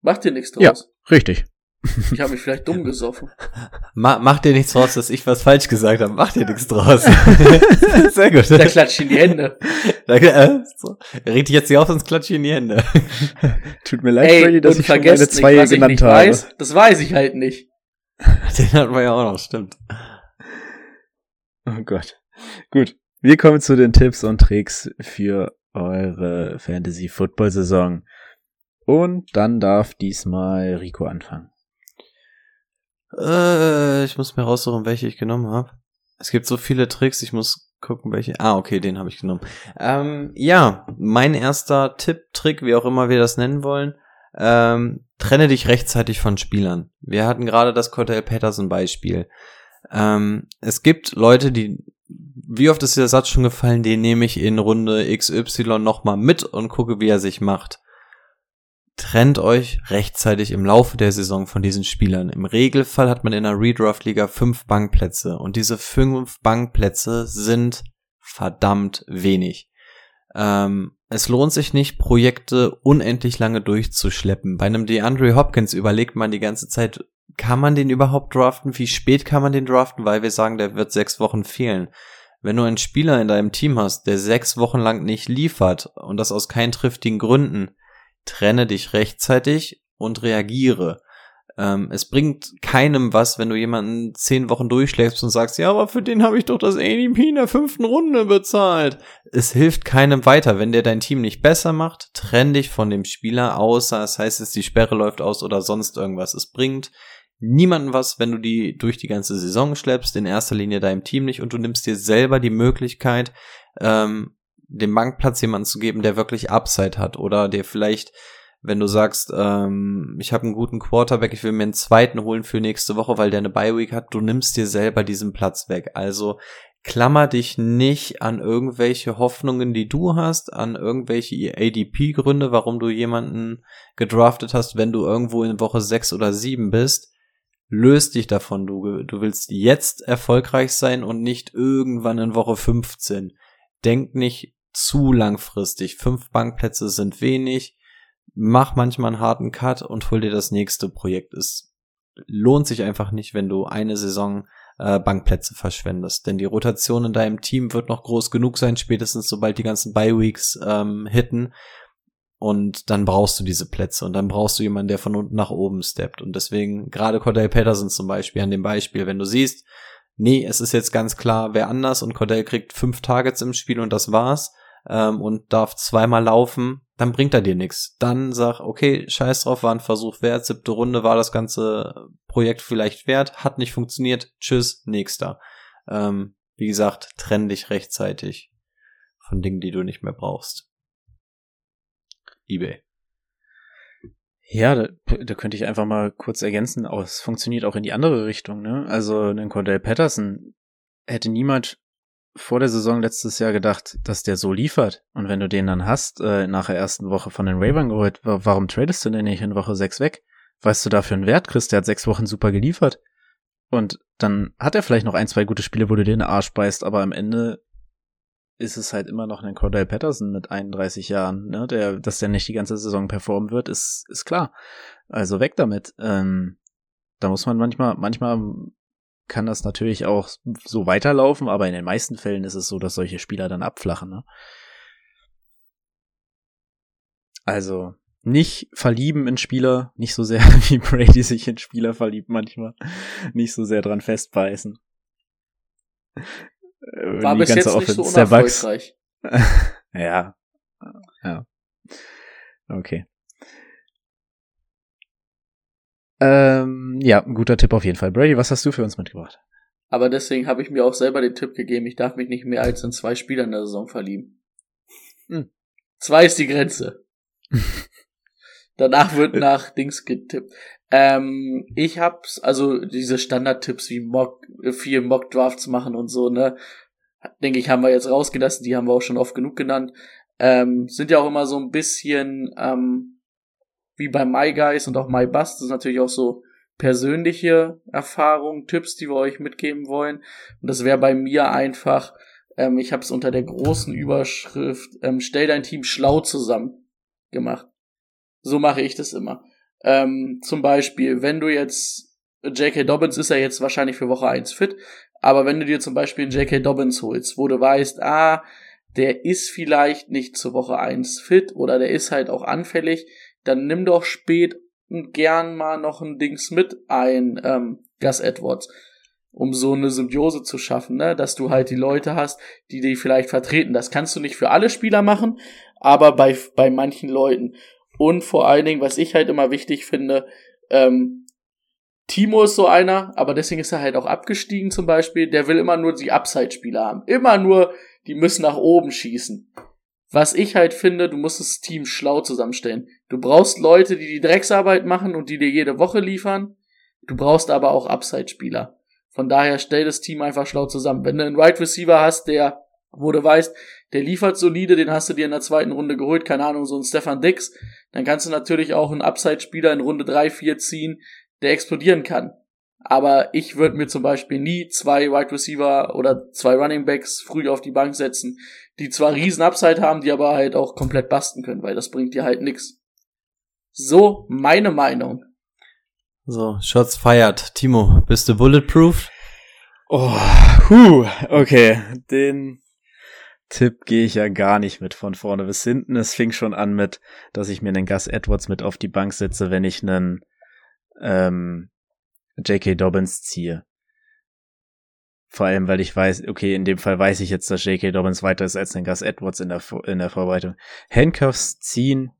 Mach dir nichts Ja. draus. Richtig. Ich habe mich vielleicht dumm gesoffen. Ma mach dir nichts draus, dass ich was falsch gesagt habe. Mach dir nichts draus. Sehr gut. Da klatscht in die Hände. Danke, äh, so. Red dich jetzt hier auf, sonst klatsche ich in die Hände. Tut mir leid, Ey, Brady, dass ich schon meine nicht, zwei ich genannt nicht habe. weiß. Das weiß ich halt nicht. Den hatten wir ja auch noch, stimmt. Oh Gott. Gut. Wir kommen zu den Tipps und Tricks für eure Fantasy-Football-Saison. Und dann darf diesmal Rico anfangen. Äh, ich muss mir raussuchen, welche ich genommen habe. Es gibt so viele Tricks, ich muss gucken, welche. Ah, okay, den habe ich genommen. Ähm, ja, mein erster Tipp, Trick, wie auch immer wir das nennen wollen. Ähm, trenne dich rechtzeitig von Spielern. Wir hatten gerade das Cordell Patterson Beispiel. Ähm, es gibt Leute, die, wie oft ist der Satz schon gefallen, den nehme ich in Runde XY nochmal mit und gucke, wie er sich macht. Trennt euch rechtzeitig im Laufe der Saison von diesen Spielern. Im Regelfall hat man in der Redraft-Liga fünf Bankplätze und diese fünf Bankplätze sind verdammt wenig. Ähm, es lohnt sich nicht, Projekte unendlich lange durchzuschleppen. Bei einem DeAndre Hopkins überlegt man die ganze Zeit, kann man den überhaupt draften? Wie spät kann man den draften? Weil wir sagen, der wird sechs Wochen fehlen. Wenn du einen Spieler in deinem Team hast, der sechs Wochen lang nicht liefert und das aus keinen triftigen Gründen, trenne dich rechtzeitig und reagiere. Ähm, es bringt keinem was, wenn du jemanden zehn Wochen durchschlägst und sagst, ja, aber für den habe ich doch das ADP in der fünften Runde bezahlt. Es hilft keinem weiter. Wenn der dein Team nicht besser macht, trenn dich von dem Spieler, außer das heißt, es die Sperre läuft aus oder sonst irgendwas. Es bringt niemanden was, wenn du die durch die ganze Saison schleppst, in erster Linie deinem Team nicht und du nimmst dir selber die Möglichkeit, ähm, dem Bankplatz jemanden zu geben, der wirklich Upside hat oder der vielleicht, wenn du sagst, ähm, ich habe einen guten Quarterback, ich will mir einen zweiten holen für nächste Woche, weil der eine Bye Week hat, du nimmst dir selber diesen Platz weg. Also klammer dich nicht an irgendwelche Hoffnungen, die du hast, an irgendwelche ADP-Gründe, warum du jemanden gedraftet hast, wenn du irgendwo in Woche 6 oder 7 bist löst dich davon. Du, du willst jetzt erfolgreich sein und nicht irgendwann in Woche 15. Denk nicht zu langfristig. Fünf Bankplätze sind wenig. Mach manchmal einen harten Cut und hol dir das nächste Projekt. Es lohnt sich einfach nicht, wenn du eine Saison äh, Bankplätze verschwendest. Denn die Rotation in deinem Team wird noch groß genug sein, spätestens sobald die ganzen Bye-Weeks ähm, hitten. Und dann brauchst du diese Plätze und dann brauchst du jemanden, der von unten nach oben steppt. Und deswegen, gerade Cordell Patterson zum Beispiel, an dem Beispiel, wenn du siehst, nee, es ist jetzt ganz klar, wer anders und Cordell kriegt fünf Targets im Spiel und das war's ähm, und darf zweimal laufen, dann bringt er dir nichts. Dann sag, okay, scheiß drauf, war ein Versuch wert, siebte Runde war das ganze Projekt vielleicht wert, hat nicht funktioniert, tschüss, nächster. Ähm, wie gesagt, trenn dich rechtzeitig von Dingen, die du nicht mehr brauchst eBay. Ja, da, da könnte ich einfach mal kurz ergänzen, auch es funktioniert auch in die andere Richtung, ne? Also einen Cordell Patterson hätte niemand vor der Saison letztes Jahr gedacht, dass der so liefert. Und wenn du den dann hast, äh, nach der ersten Woche von den Ravens geholt, warum tradest du den nicht in Woche 6 weg? Weißt du dafür einen Wert, Chris? Der hat sechs Wochen super geliefert. Und dann hat er vielleicht noch ein, zwei gute Spiele, wo du den Arsch beißt, aber am Ende ist es halt immer noch ein Cordell Patterson mit 31 Jahren, ne? Der, dass der nicht die ganze Saison performen wird, ist, ist klar. Also weg damit. Ähm, da muss man manchmal, manchmal kann das natürlich auch so weiterlaufen, aber in den meisten Fällen ist es so, dass solche Spieler dann abflachen, ne? Also, nicht verlieben in Spieler, nicht so sehr wie Brady sich in Spieler verliebt manchmal, nicht so sehr dran festbeißen. Äh, War bis jetzt nicht so unerfolgreich. ja. Ja. Okay. Ähm, ja, ein guter Tipp auf jeden Fall. Brady, was hast du für uns mitgebracht? Aber deswegen habe ich mir auch selber den Tipp gegeben, ich darf mich nicht mehr als in zwei Spieler in der Saison verlieben. Hm. Zwei ist die Grenze. Danach wird nach Dings getippt. Ähm, ich hab's, also diese Standardtipps wie Mock, viel Mock-Drafts machen und so, ne, denke ich, haben wir jetzt rausgelassen, die haben wir auch schon oft genug genannt. Ähm, sind ja auch immer so ein bisschen, ähm, wie bei My Guys und auch My Bust, das ist natürlich auch so persönliche Erfahrungen, Tipps, die wir euch mitgeben wollen. Und das wäre bei mir einfach, ähm, ich habe es unter der großen Überschrift, ähm, stell dein Team schlau zusammen gemacht. So mache ich das immer. Ähm, zum Beispiel, wenn du jetzt, J.K. Dobbins ist ja jetzt wahrscheinlich für Woche 1 fit, aber wenn du dir zum Beispiel einen J.K. Dobbins holst, wo du weißt, ah, der ist vielleicht nicht zur Woche 1 fit oder der ist halt auch anfällig, dann nimm doch spät gern mal noch ein Dings mit ein, ähm, Gus Edwards, um so eine Symbiose zu schaffen, ne? dass du halt die Leute hast, die die vielleicht vertreten. Das kannst du nicht für alle Spieler machen, aber bei, bei manchen Leuten. Und vor allen Dingen, was ich halt immer wichtig finde, ähm, Timo ist so einer, aber deswegen ist er halt auch abgestiegen zum Beispiel. Der will immer nur die Upside-Spieler haben. Immer nur, die müssen nach oben schießen. Was ich halt finde, du musst das Team schlau zusammenstellen. Du brauchst Leute, die die Drecksarbeit machen und die dir jede Woche liefern. Du brauchst aber auch Upside-Spieler. Von daher stell das Team einfach schlau zusammen. Wenn du einen Wide Receiver hast, der, wo du weißt, der liefert solide, den hast du dir in der zweiten Runde geholt, keine Ahnung, so ein Stefan Dix, dann kannst du natürlich auch einen Upside-Spieler in Runde 3, 4 ziehen, der explodieren kann. Aber ich würde mir zum Beispiel nie zwei Wide Receiver oder zwei Running Backs früh auf die Bank setzen, die zwar riesen Upside haben, die aber halt auch komplett basten können, weil das bringt dir halt nix. So meine Meinung. So, Shots feiert. Timo, bist du bulletproof? Oh, huh, okay. Den Tipp gehe ich ja gar nicht mit von vorne bis hinten. Es fing schon an mit, dass ich mir einen Gus Edwards mit auf die Bank setze, wenn ich einen ähm, J.K. Dobbins ziehe. Vor allem, weil ich weiß, okay, in dem Fall weiß ich jetzt, dass J.K. Dobbins weiter ist als ein Gus Edwards in der, in der Vorbereitung. Handcuffs ziehen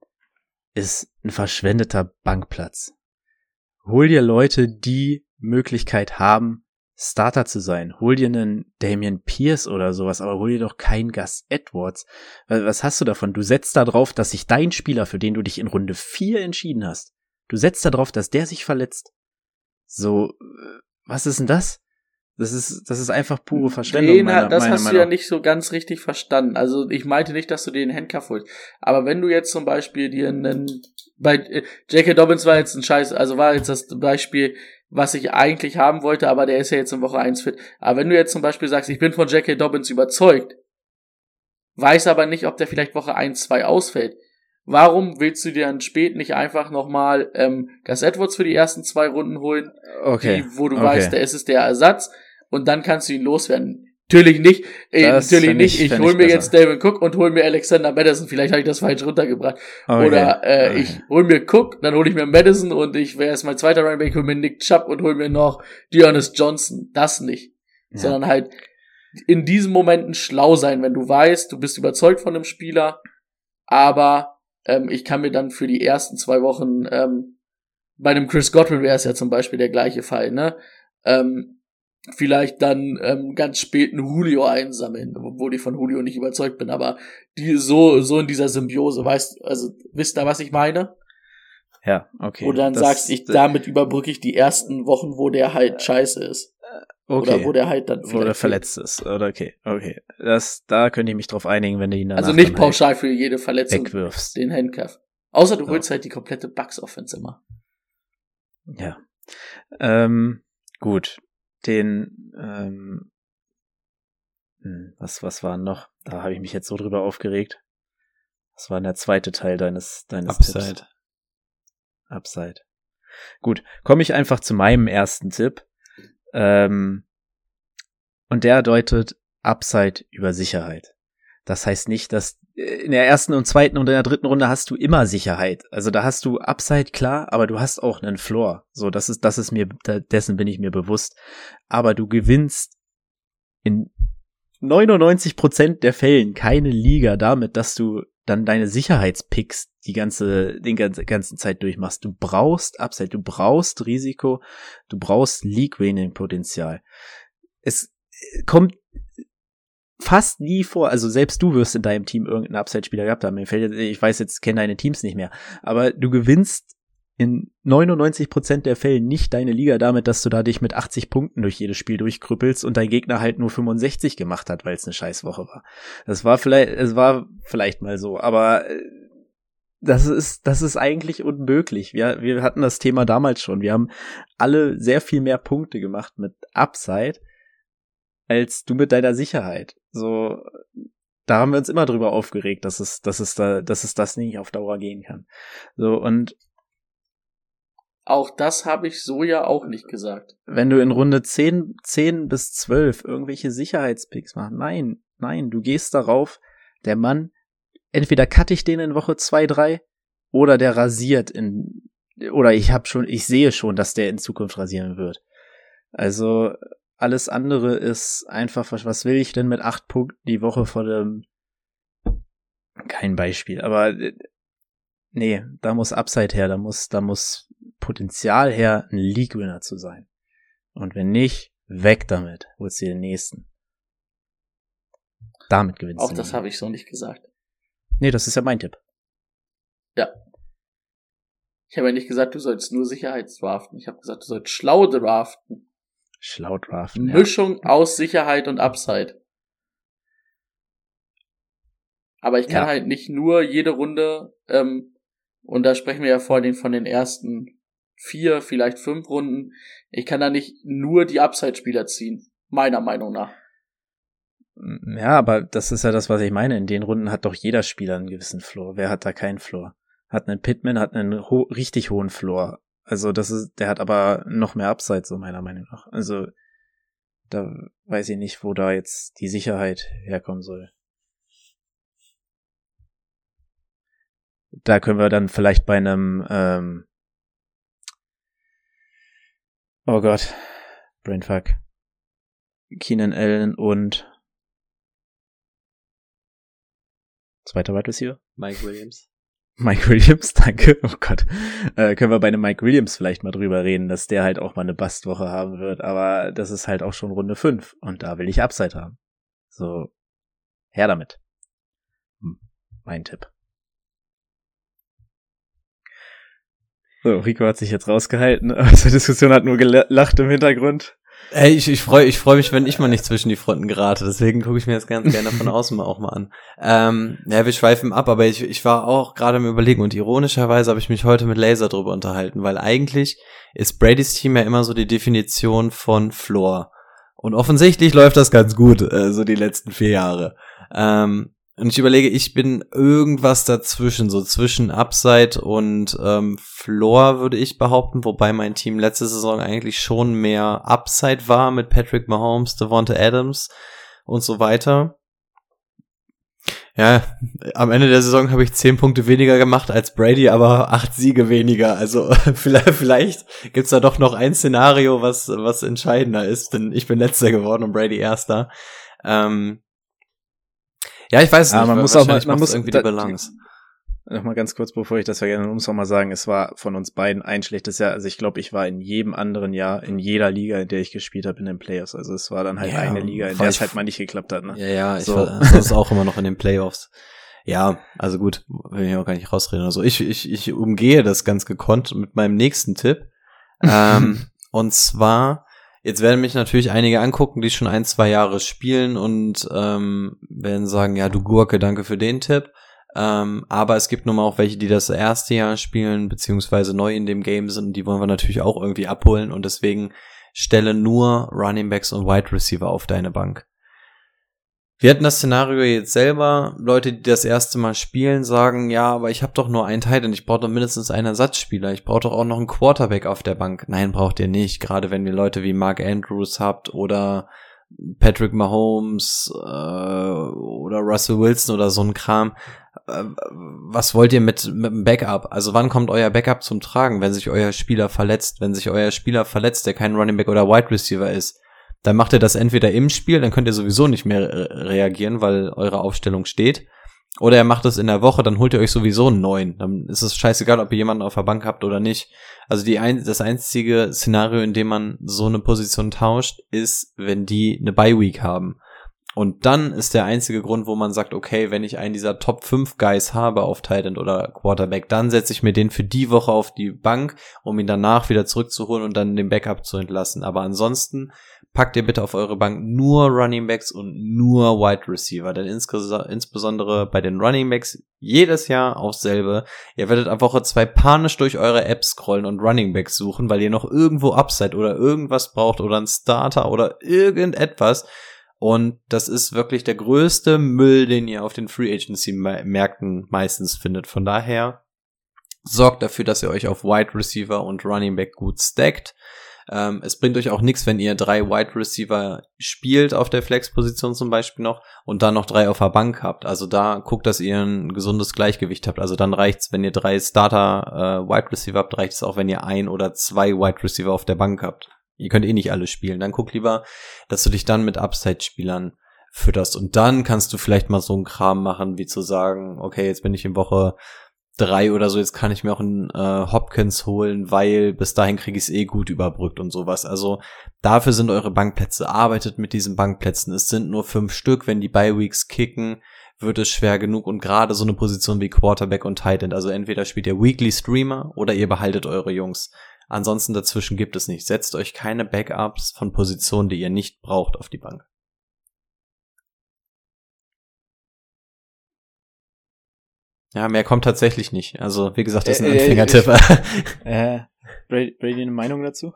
ist ein verschwendeter Bankplatz. Hol dir Leute, die Möglichkeit haben, Starter zu sein. Hol dir einen Damian Pierce oder sowas, aber hol dir doch keinen Gus Edwards. Was hast du davon? Du setzt da drauf, dass sich dein Spieler, für den du dich in Runde 4 entschieden hast, du setzt da drauf, dass der sich verletzt. So, äh, was ist denn das? Das ist, das ist einfach pure Verschwendung. Nee, meiner, das meiner hast Meinung. du ja nicht so ganz richtig verstanden. Also ich meinte nicht, dass du den Handcuff holst. Aber wenn du jetzt zum Beispiel dir einen, bei äh, J.K. Dobbins war jetzt ein Scheiß, also war jetzt das Beispiel, was ich eigentlich haben wollte, aber der ist ja jetzt in Woche 1 fit. Aber wenn du jetzt zum Beispiel sagst, ich bin von J.K. Dobbins überzeugt, weiß aber nicht, ob der vielleicht Woche 1, 2 ausfällt, Warum willst du dir dann spät nicht einfach nochmal ähm, Gus Edwards für die ersten zwei Runden holen? Okay. Die, wo du okay. weißt, der ist es der Ersatz und dann kannst du ihn loswerden. Natürlich nicht, äh, natürlich nicht. Ich, ich hol mir jetzt David Cook und hol mir Alexander Madison. Vielleicht habe ich das falsch runtergebracht. Okay. Oder äh, okay. ich hol mir Cook, dann hol ich mir Madison und ich wäre erst mein zweiter Running Back, hol mir Nick Chubb und hol mir noch Dearness Johnson. Das nicht. Ja. Sondern halt in diesen Momenten schlau sein, wenn du weißt, du bist überzeugt von einem Spieler, aber ähm, ich kann mir dann für die ersten zwei Wochen, ähm, bei einem Chris Godwin wäre es ja zum Beispiel der gleiche Fall, ne? Ähm, vielleicht dann ähm, ganz spät einen Julio einsammeln, obwohl ich von Julio nicht überzeugt bin, aber die so so in dieser Symbiose, weißt, also wisst ihr, was ich meine? Ja, okay. Oder dann das, sagst, ich damit überbrücke ich die ersten Wochen, wo der halt scheiße ist. Okay. Oder wo der halt dann Oder verletzt ist. Oder okay, okay. Das, da könnte ich mich drauf einigen, wenn du ihn dann Also nicht pauschal halt für jede Verletzung wegwirfst. den Handcuff. Außer du holst halt die komplette Bugs-Offense immer. Ja. Ähm, gut. Den, ähm, hm, was, was war noch? Da habe ich mich jetzt so drüber aufgeregt. Das war der zweite Teil deines, deines Upside. Tipps. Upside. Gut, komme ich einfach zu meinem ersten Tipp. Ähm, und der deutet Upside über Sicherheit. Das heißt nicht, dass äh, in der ersten und zweiten und in der dritten Runde hast du immer Sicherheit. Also da hast du Upside klar, aber du hast auch einen Floor. So, das ist, das ist mir, dessen bin ich mir bewusst. Aber du gewinnst in 99% der Fällen keine Liga damit, dass du dann deine Sicherheitspicks die ganze, den ganze, ganzen Zeit durchmachst. Du brauchst Upside, du brauchst Risiko, du brauchst League-Winning-Potenzial. Es kommt fast nie vor, also selbst du wirst in deinem Team irgendeinen Upside-Spieler gehabt haben. Ich weiß jetzt, kenne deine Teams nicht mehr, aber du gewinnst in 99% der Fälle nicht deine Liga damit, dass du da dich mit 80 Punkten durch jedes Spiel durchkrüppelst und dein Gegner halt nur 65 gemacht hat, weil es eine Scheißwoche war. Das war vielleicht, es war vielleicht mal so, aber äh, das ist, das ist eigentlich unmöglich. Wir, wir hatten das Thema damals schon. Wir haben alle sehr viel mehr Punkte gemacht mit Upside als du mit deiner Sicherheit. So, da haben wir uns immer drüber aufgeregt, dass es, dass es da, dass es das nicht auf Dauer gehen kann. So, und auch das habe ich so ja auch nicht gesagt. Wenn du in Runde 10, 10 bis 12 irgendwelche Sicherheitspicks machst, nein, nein, du gehst darauf, der Mann, entweder cutte ich den in Woche 2, 3 oder der rasiert in, oder ich habe schon, ich sehe schon, dass der in Zukunft rasieren wird. Also, alles andere ist einfach, was will ich denn mit acht Punkten die Woche vor dem, kein Beispiel, aber, nee, da muss Upside her, da muss, da muss Potenzial her, ein League-Winner zu sein. Und wenn nicht, weg damit. Holst dir den nächsten. Damit gewinnst Auch du. das nie. habe ich so nicht gesagt. Nee, das ist ja mein Tipp. Ja. Ich habe ja nicht gesagt, du sollst nur Sicherheitsdraften. Ich habe gesagt, du sollst schlau draften. Schlau draften. Ja. Mischung aus Sicherheit und Upside. Aber ich kann Ja. halt nicht nur jede Runde, ähm, und da sprechen wir ja vor allem von den ersten vier, vielleicht fünf Runden, ich kann da nicht nur die Upside-Spieler ziehen. Meiner Meinung nach. Ja, aber das ist ja das, was ich meine. In den Runden hat doch jeder Spieler einen gewissen Floor. Wer hat da keinen Floor? Hat einen Pittman, hat einen ho richtig hohen Floor. Also das ist, der hat aber noch mehr Upside, so meiner Meinung nach. Also da weiß ich nicht, wo da jetzt die Sicherheit herkommen soll. Da können wir dann vielleicht bei einem, ähm oh Gott, Brainfuck. Keenan Allen und zweiter Wide Receiver? Mike Williams. Mike Williams, danke. Oh Gott. Äh, können wir bei einem Mike Williams vielleicht mal drüber reden, dass der halt auch mal eine Bastwoche haben wird, aber das ist halt auch schon Runde 5 und da will ich Upside haben. So, her damit. Hm, mein Tipp. So, Rico hat sich jetzt rausgehalten, aus der Diskussion hat nur gelacht im Hintergrund. Ey, ich, ich freue ich freu mich, wenn ich mal nicht zwischen die Fronten gerate. Deswegen gucke ich mir das ganz gerne von außen mal auch mal an. Ähm, ja, wir schweifen ab, aber ich, ich war auch gerade im Überlegen und ironischerweise habe ich mich heute mit Laser drüber unterhalten, weil eigentlich ist Bradys Team ja immer so die Definition von Floor. Und offensichtlich läuft das ganz gut, äh, so die letzten vier Jahre. Ähm, und ich überlege, ich bin irgendwas dazwischen, so zwischen Upside und ähm, Floor, würde ich behaupten, wobei mein Team letzte Saison eigentlich schon mehr Upside war mit Patrick Mahomes, Devonta Adams und so weiter. Ja, am Ende der Saison habe ich zehn Punkte weniger gemacht als Brady, aber acht Siege weniger. Also vielleicht, vielleicht gibt's da doch noch ein Szenario, was, was entscheidender ist, denn ich bin letzter geworden und Brady erster. Ähm, ja, ich weiß es Ja, nicht. man muss auch mal- man muss- irgendwie da- die Balance. Nochmal ganz kurz, bevor ich das vergesse, muss auch mal sagen, es war von uns beiden ein schlechtes Jahr. Also ich glaube, ich war in jedem anderen Jahr, in jeder Liga, in der ich gespielt habe, in den Playoffs. Also es war dann halt Ja, eine Liga, in der es ich- halt mal nicht geklappt hat. Ne? Ja, ja, ich So. war sonst auch immer noch in den Playoffs. Ja, also gut, will ich auch gar nicht rausreden. Also ich, ich, ich umgehe das ganz gekonnt mit meinem nächsten Tipp. ähm, und zwar, jetzt werden mich natürlich einige angucken, die schon ein, zwei Jahre spielen und ähm, werden sagen, ja, du Gurke, danke für den Tipp. Ähm, aber es gibt nun mal auch welche, die das erste Jahr spielen, beziehungsweise neu in dem Game sind, die wollen wir natürlich auch irgendwie abholen und deswegen stelle nur Running Backs und Wide Receiver auf deine Bank. Wir hatten das Szenario jetzt selber. Leute, die das erste Mal spielen, sagen, ja, aber ich habe doch nur einen Titan, ich brauche doch mindestens einen Ersatzspieler. Ich brauche doch auch noch einen Quarterback auf der Bank. Nein, braucht ihr nicht. Gerade wenn ihr Leute wie Mark Andrews habt oder Patrick Mahomes äh, oder Russell Wilson oder so ein Kram. Äh, was wollt ihr mit, mit dem Backup? Also wann kommt euer Backup zum Tragen, wenn sich euer Spieler verletzt? Wenn sich euer Spieler verletzt, der kein Running Back oder Wide Receiver ist, dann macht ihr das entweder im Spiel, dann könnt ihr sowieso nicht mehr re reagieren, weil eure Aufstellung steht. Oder er macht es in der Woche, dann holt ihr euch sowieso einen neuen. Dann ist es scheißegal, ob ihr jemanden auf der Bank habt oder nicht. Also die ein, das einzige Szenario, in dem man so eine Position tauscht, ist, wenn die eine Bye Week haben. Und dann ist der einzige Grund, wo man sagt, okay, wenn ich einen dieser Top 5 Guys habe auf Titan oder Quarterback, dann setze ich mir den für die Woche auf die Bank, um ihn danach wieder zurückzuholen und dann den Backup zu entlassen. Aber ansonsten packt ihr bitte auf eure Bank nur Running Backs und nur Wide Receiver. Denn insbesondere bei den Running Backs jedes Jahr auch selbe. Ihr werdet ab Woche zwei panisch durch eure Apps scrollen und Running Backs suchen, weil ihr noch irgendwo Upside oder irgendwas braucht oder einen Starter oder irgendetwas. Und das ist wirklich der größte Müll, den ihr auf den Free Agency Märkten meistens findet. Von daher sorgt dafür, dass ihr euch auf Wide Receiver und Running Back gut stackt. Ähm, es bringt euch auch nichts, wenn ihr drei Wide Receiver spielt auf der Flex-Position zum Beispiel noch und dann noch drei auf der Bank habt. Also da guckt, dass ihr ein gesundes Gleichgewicht habt. Also dann reicht's, wenn ihr drei Starter äh, Wide Receiver habt, reicht es auch, wenn ihr ein oder zwei Wide Receiver auf der Bank habt. Ihr könnt eh nicht alle spielen. Dann guck lieber, dass du dich dann mit Upside-Spielern fütterst. Und dann kannst du vielleicht mal so einen Kram machen, wie zu sagen, okay, jetzt bin ich in Woche drei oder so, jetzt kann ich mir auch einen äh, Hopkins holen, weil bis dahin kriege ich es eh gut überbrückt und sowas. Also dafür sind eure Bankplätze. Arbeitet mit diesen Bankplätzen. Es sind nur fünf Stück. Wenn die Bye-Weeks kicken, wird es schwer genug und gerade so eine Position wie Quarterback und Tight End. Also entweder spielt ihr Weekly Streamer oder ihr behaltet eure Jungs. Ansonsten dazwischen gibt es nicht. Setzt euch keine Backups von Positionen, die ihr nicht braucht, auf die Bank. Ja, mehr kommt tatsächlich nicht. Also, wie gesagt, das ist ein Äh, äh, Anfängertipp. Äh, Brady, Brady eine Meinung dazu?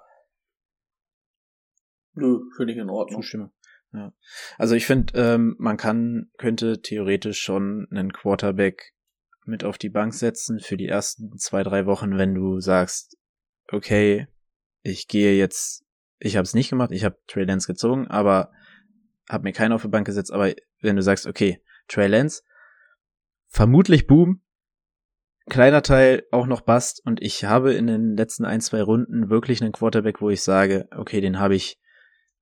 Nö, finde ich in Ordnung. Zustimme. Ja. Also ich finde, ähm, man kann, könnte theoretisch schon einen Quarterback mit auf die Bank setzen für die ersten zwei, drei Wochen, wenn du sagst, okay, ich gehe jetzt, ich habe es nicht gemacht, ich habe Trey Lance gezogen, aber habe mir keinen auf die Bank gesetzt, aber wenn du sagst, okay, Trey Lance, vermutlich Boom, kleiner Teil auch noch Bast und ich habe in den letzten ein, zwei Runden wirklich einen Quarterback, wo ich sage, okay, den habe ich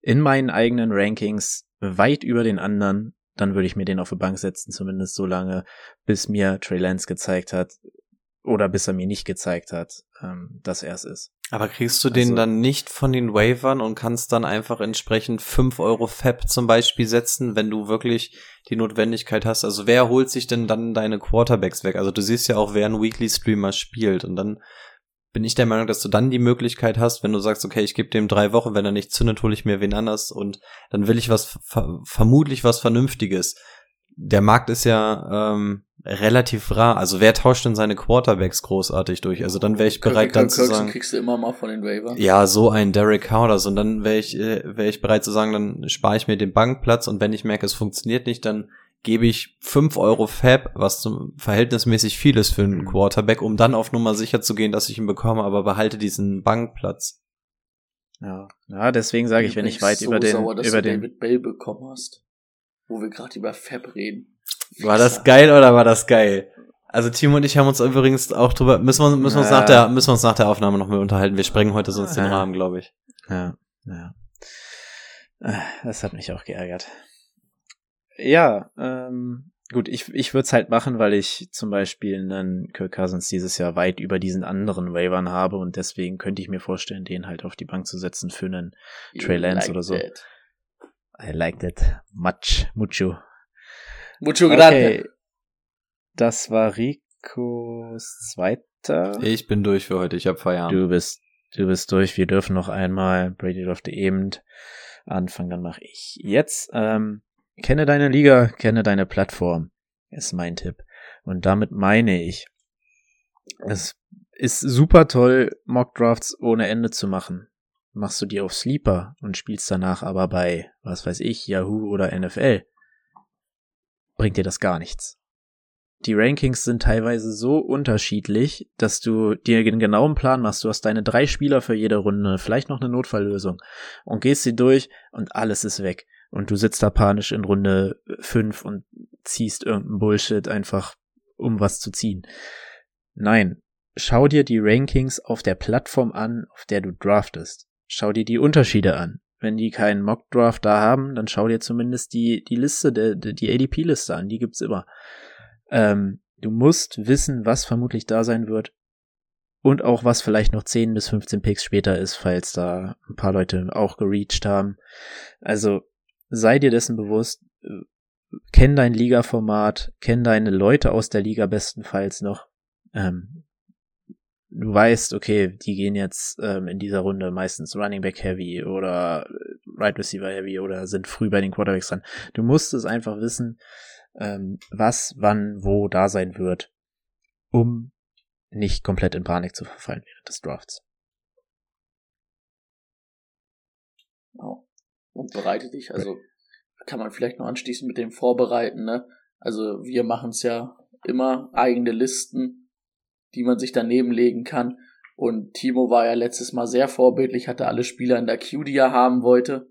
in meinen eigenen Rankings weit über den anderen, dann würde ich mir den auf die Bank setzen, zumindest so lange, bis mir Trey Lance gezeigt hat oder bis er mir nicht gezeigt hat, ähm, dass er es ist. Aber kriegst du den Also- dann nicht von den Waivern und kannst dann einfach entsprechend 5 Euro Fab zum Beispiel setzen, wenn du wirklich die Notwendigkeit hast? Also wer holt sich denn dann deine Quarterbacks weg? Also du siehst ja auch, wer ein Weekly Streamer spielt und dann bin ich der Meinung, dass du dann die Möglichkeit hast, wenn du sagst, okay, ich gebe dem drei Wochen, wenn er nicht zündet, hole ich mir wen anders und dann will ich was, ver vermutlich was Vernünftiges. Der Markt ist ja ähm, relativ rar. Also wer tauscht denn seine Quarterbacks großartig durch? Also dann wäre ich bereit, Kirk- dann Kirk zu sagen, kriegst du immer mal von den Waiver. ja, so ein Derek so. Und dann wäre ich, äh, wäre ich bereit zu sagen, dann spare ich mir den Bankplatz und wenn ich merke, es funktioniert nicht, dann gebe ich fünf Euro Fab, was zum verhältnismäßig viel ist für einen Mhm. Quarterback, um dann auf Nummer sicher zu gehen, dass ich ihn bekomme, aber behalte diesen Bankplatz. Ja, ja deswegen sage ich, wenn ich weit so über den, sauer, dass über du den, David Bell bekommen hast. Wo wir gerade über Fab reden. War das geil oder war das geil? Also Timo und ich haben uns übrigens auch drüber, müssen wir, müssen wir uns Ja. nach der, müssen wir uns nach der Aufnahme noch mal unterhalten. Wir sprengen heute sonst den Ja. Rahmen, glaube ich. Ja, ja. Äh, Das hat mich auch geärgert. Ja, ähm, gut, ich, ich würde es halt machen, weil ich zum Beispiel einen Kirk Cousins dieses Jahr weit über diesen anderen Waivern habe und deswegen könnte ich mir vorstellen, den halt auf die Bank zu setzen für einen Trey Lance oder so. that. I like that much, mucho. Mucho grande. Okay, das war Ricos zweiter. Ich bin durch für heute, ich habe Feierabend. Du bist, du bist durch. Wir dürfen noch einmal. Brady durfte eben anfangen, dann mache ich jetzt. Ähm, kenne deine Liga, kenne deine Plattform, ist mein Tipp. Und damit meine ich, es ist super toll, Mockdrafts ohne Ende zu machen. Machst du die auf Sleeper und spielst danach aber bei, was weiß ich, Yahoo oder NFL, bringt dir das gar nichts die Rankings sind teilweise so unterschiedlich, dass du dir einen genauen Plan machst. Du hast deine drei Spieler für jede Runde, vielleicht noch eine Notfalllösung und gehst sie durch und alles ist weg. Und du sitzt da panisch in Runde fünf und ziehst irgendeinen Bullshit einfach, um was zu ziehen. Nein, schau dir die Rankings auf der Plattform an, auf der du draftest. Schau dir die Unterschiede an. Wenn die keinen Mock-Draft da haben, dann schau dir zumindest die, die Liste, der, die ADP-Liste an, die gibt's immer. Ähm, du musst wissen, was vermutlich da sein wird und auch was vielleicht noch 10 bis 15 Picks später ist, falls da ein paar Leute auch gereached haben. Also sei dir dessen bewusst, äh, kenn dein Liga-Format, kenn deine Leute aus der Liga bestenfalls noch. Ähm, du weißt, okay, die gehen jetzt ähm, in dieser Runde meistens Running Back Heavy oder äh, Right Receiver Heavy oder sind früh bei den Quarterbacks dran. Du musst es einfach wissen, ähm, was, wann, wo da sein wird, um nicht komplett in Panik zu verfallen während des Drafts. Ja. Und bereite dich, also kann man vielleicht noch anschließen mit dem Vorbereiten, ne? Also wir machen es ja immer eigene Listen, die man sich daneben legen kann. Und Timo war ja letztes Mal sehr vorbildlich, hatte alle Spieler in der Queue, die er haben wollte.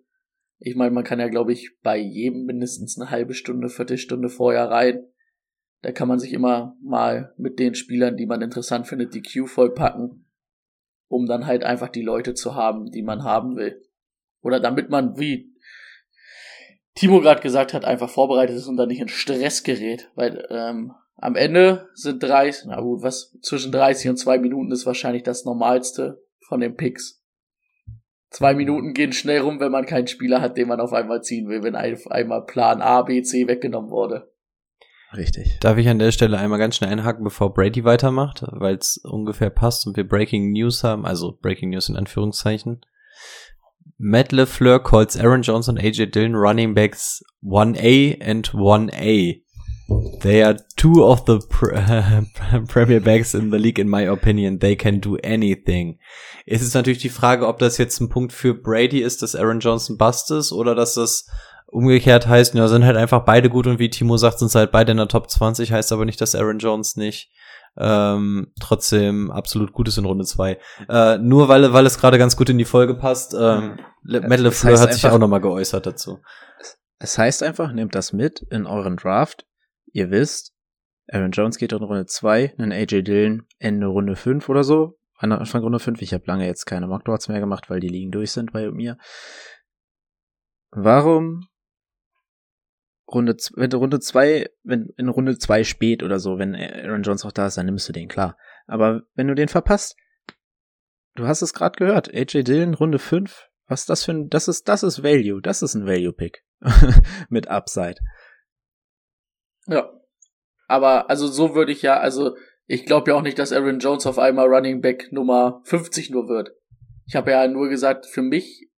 Ich meine, man kann ja, glaube ich, bei jedem mindestens eine halbe Stunde, Viertelstunde vorher rein. Da kann man sich immer mal mit den Spielern, die man interessant findet, die Queue vollpacken, um dann halt einfach die Leute zu haben, die man haben will. Oder damit man, wie Timo gerade gesagt hat, einfach vorbereitet ist und dann nicht in Stress gerät. Weil ähm, am Ende sind 30, na gut, was zwischen 30 und 2 Minuten ist wahrscheinlich das Normalste von den Picks. Zwei Minuten gehen schnell rum, wenn man keinen Spieler hat, den man auf einmal ziehen will, wenn auf einmal Plan A, B, C weggenommen wurde. Richtig. Darf ich an der Stelle einmal ganz schnell einhaken, bevor Brady weitermacht, weil es ungefähr passt und wir Breaking News haben, also Breaking News in Anführungszeichen. Matt LeFleur calls Aaron Jones und AJ Dillon running backs 1A and 1A. They are two of the pr Premier Backs in the league, in my opinion. They can do anything. Es ist natürlich die Frage, ob das jetzt ein Punkt für Brady ist, dass Aaron Jones ein Bust ist, oder dass das umgekehrt heißt, ja, sind halt einfach beide gut und wie Timo sagt, sind halt beide in der Top 20, heißt aber nicht, dass Aaron Jones nicht ähm, trotzdem absolut gut ist in Runde 2. Äh, nur weil, weil es gerade ganz gut in die Folge passt, ähm, Matt LeFleur hat sich auch nochmal geäußert dazu. Es heißt einfach, nehmt das mit in euren Draft. Ihr wisst, Aaron Jones geht in Runde 2, einen AJ Dillon Ende Runde 5 oder so. Anfang Runde 5. Ich habe lange jetzt keine Mockdrafts mehr gemacht, weil die liegen durch sind bei mir. Warum Runde, wenn Runde zwei, wenn in Runde zwei spät oder so, wenn Aaron Jones auch da ist, dann nimmst du den, klar. Aber wenn du den verpasst, du hast es gerade gehört, AJ Dillon, Runde fünf, was ist das für ein, das ist, das ist Value, das ist ein Value-Pick. Mit Upside. Ja. Aber, also so würde ich ja, also, ich glaube ja auch nicht, dass Aaron Jones auf einmal Running Back Nummer 50 nur wird. Ich habe ja nur gesagt, für mich,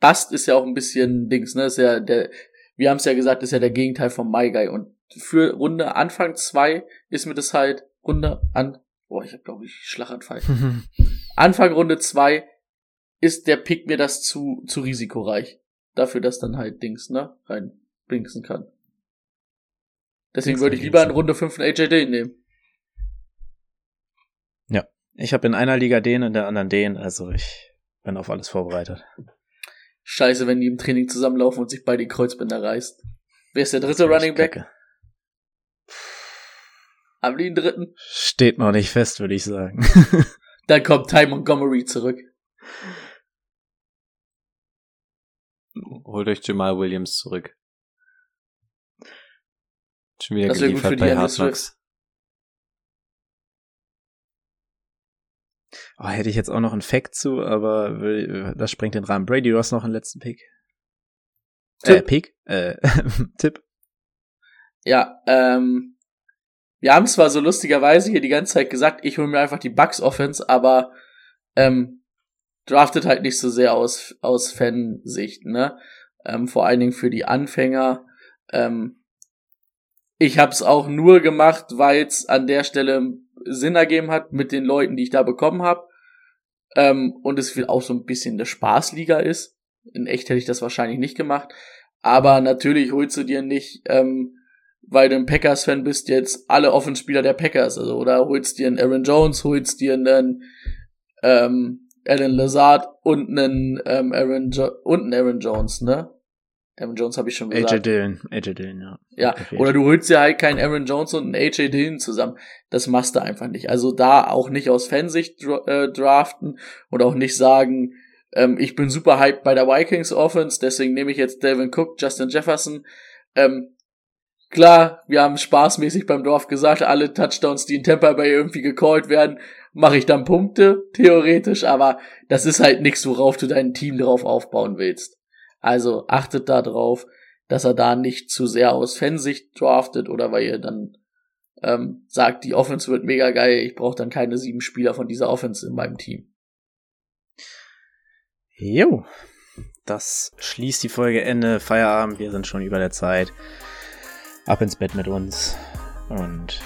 Bast ist ja auch ein bisschen Dings, ne? Ist ja der, wir haben es ja gesagt, ist ja der Gegenteil vom My Guy. Und für Runde Anfang zwei ist mir das halt Runde an. Boah, ich habe glaube ich Schlaganfall. Anfang Runde zwei ist der Pick mir das zu, zu risikoreich. Dafür, dass dann halt Dings, ne, rein blinksen kann. Deswegen würde ich lieber in Runde 5 einen AJ nehmen. Ja, ich habe in einer Liga den, in der anderen den, also ich bin auf alles vorbereitet. Scheiße, wenn die im Training zusammenlaufen und sich beide die Kreuzbänder reißt. Wer ist der dritte Running Back? Kacke. Haben die einen dritten? Steht noch nicht fest, würde ich sagen. Dann kommt Ty Montgomery zurück. Holt euch Jamal Williams zurück. Schon wieder das geliefert bei Hard Knocks. Oh, hätte ich jetzt auch noch einen Fact zu, aber das sprengt den Rahmen. Brady, du hast noch einen letzten Pick. Tipp. Äh, Pick? Äh, Tipp. Ja, ähm, wir haben zwar so lustigerweise hier die ganze Zeit gesagt, ich hole mir einfach die Bucks Offense, aber ähm, draftet halt nicht so sehr aus, aus Fansicht, ne? Ähm, vor allen Dingen für die Anfänger. Ähm, ich habe es auch nur gemacht, weil es an der Stelle Sinn ergeben hat mit den Leuten, die ich da bekommen habe. Ähm, und es auch so ein bisschen eine Spaßliga ist. In echt hätte ich das wahrscheinlich nicht gemacht. Aber natürlich holst du dir nicht, ähm, weil du ein Packers-Fan bist, jetzt alle Offenspieler der Packers. Also, oder holst dir einen Aaron Jones, holst dir einen ähm, Alan Lazard und einen ähm, Aaron jo und einen Aaron Jones, ne? Aaron Jones habe ich schon gesagt. AJ Dillon, AJ Dillon, ja. Ja, oder du holst ja halt keinen Aaron Jones und einen AJ Dillon zusammen. Das machst du einfach nicht. Also da auch nicht aus Fansicht äh, draften und auch nicht sagen, ähm, ich bin super hyped bei der Vikings Offense, deswegen nehme ich jetzt Devin Cook, Justin Jefferson. Ähm, klar, wir haben spaßmäßig beim Dorf gesagt, alle Touchdowns, die in Tampa Bay irgendwie gecallt werden, mache ich dann Punkte, theoretisch, aber das ist halt nichts, worauf du dein Team darauf aufbauen willst. Also achtet da drauf, dass er da nicht zu sehr aus Fansicht draftet oder weil ihr dann ähm, sagt, die Offense wird mega geil, ich brauche dann keine sieben Spieler von dieser Offense in meinem Team. Jo, das schließt die Folge Ende. Feierabend, wir sind schon über der Zeit. Ab ins Bett mit uns und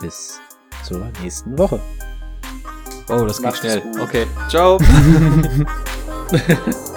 bis zur nächsten Woche. Oh, das geht schnell. Gut. Okay, ciao.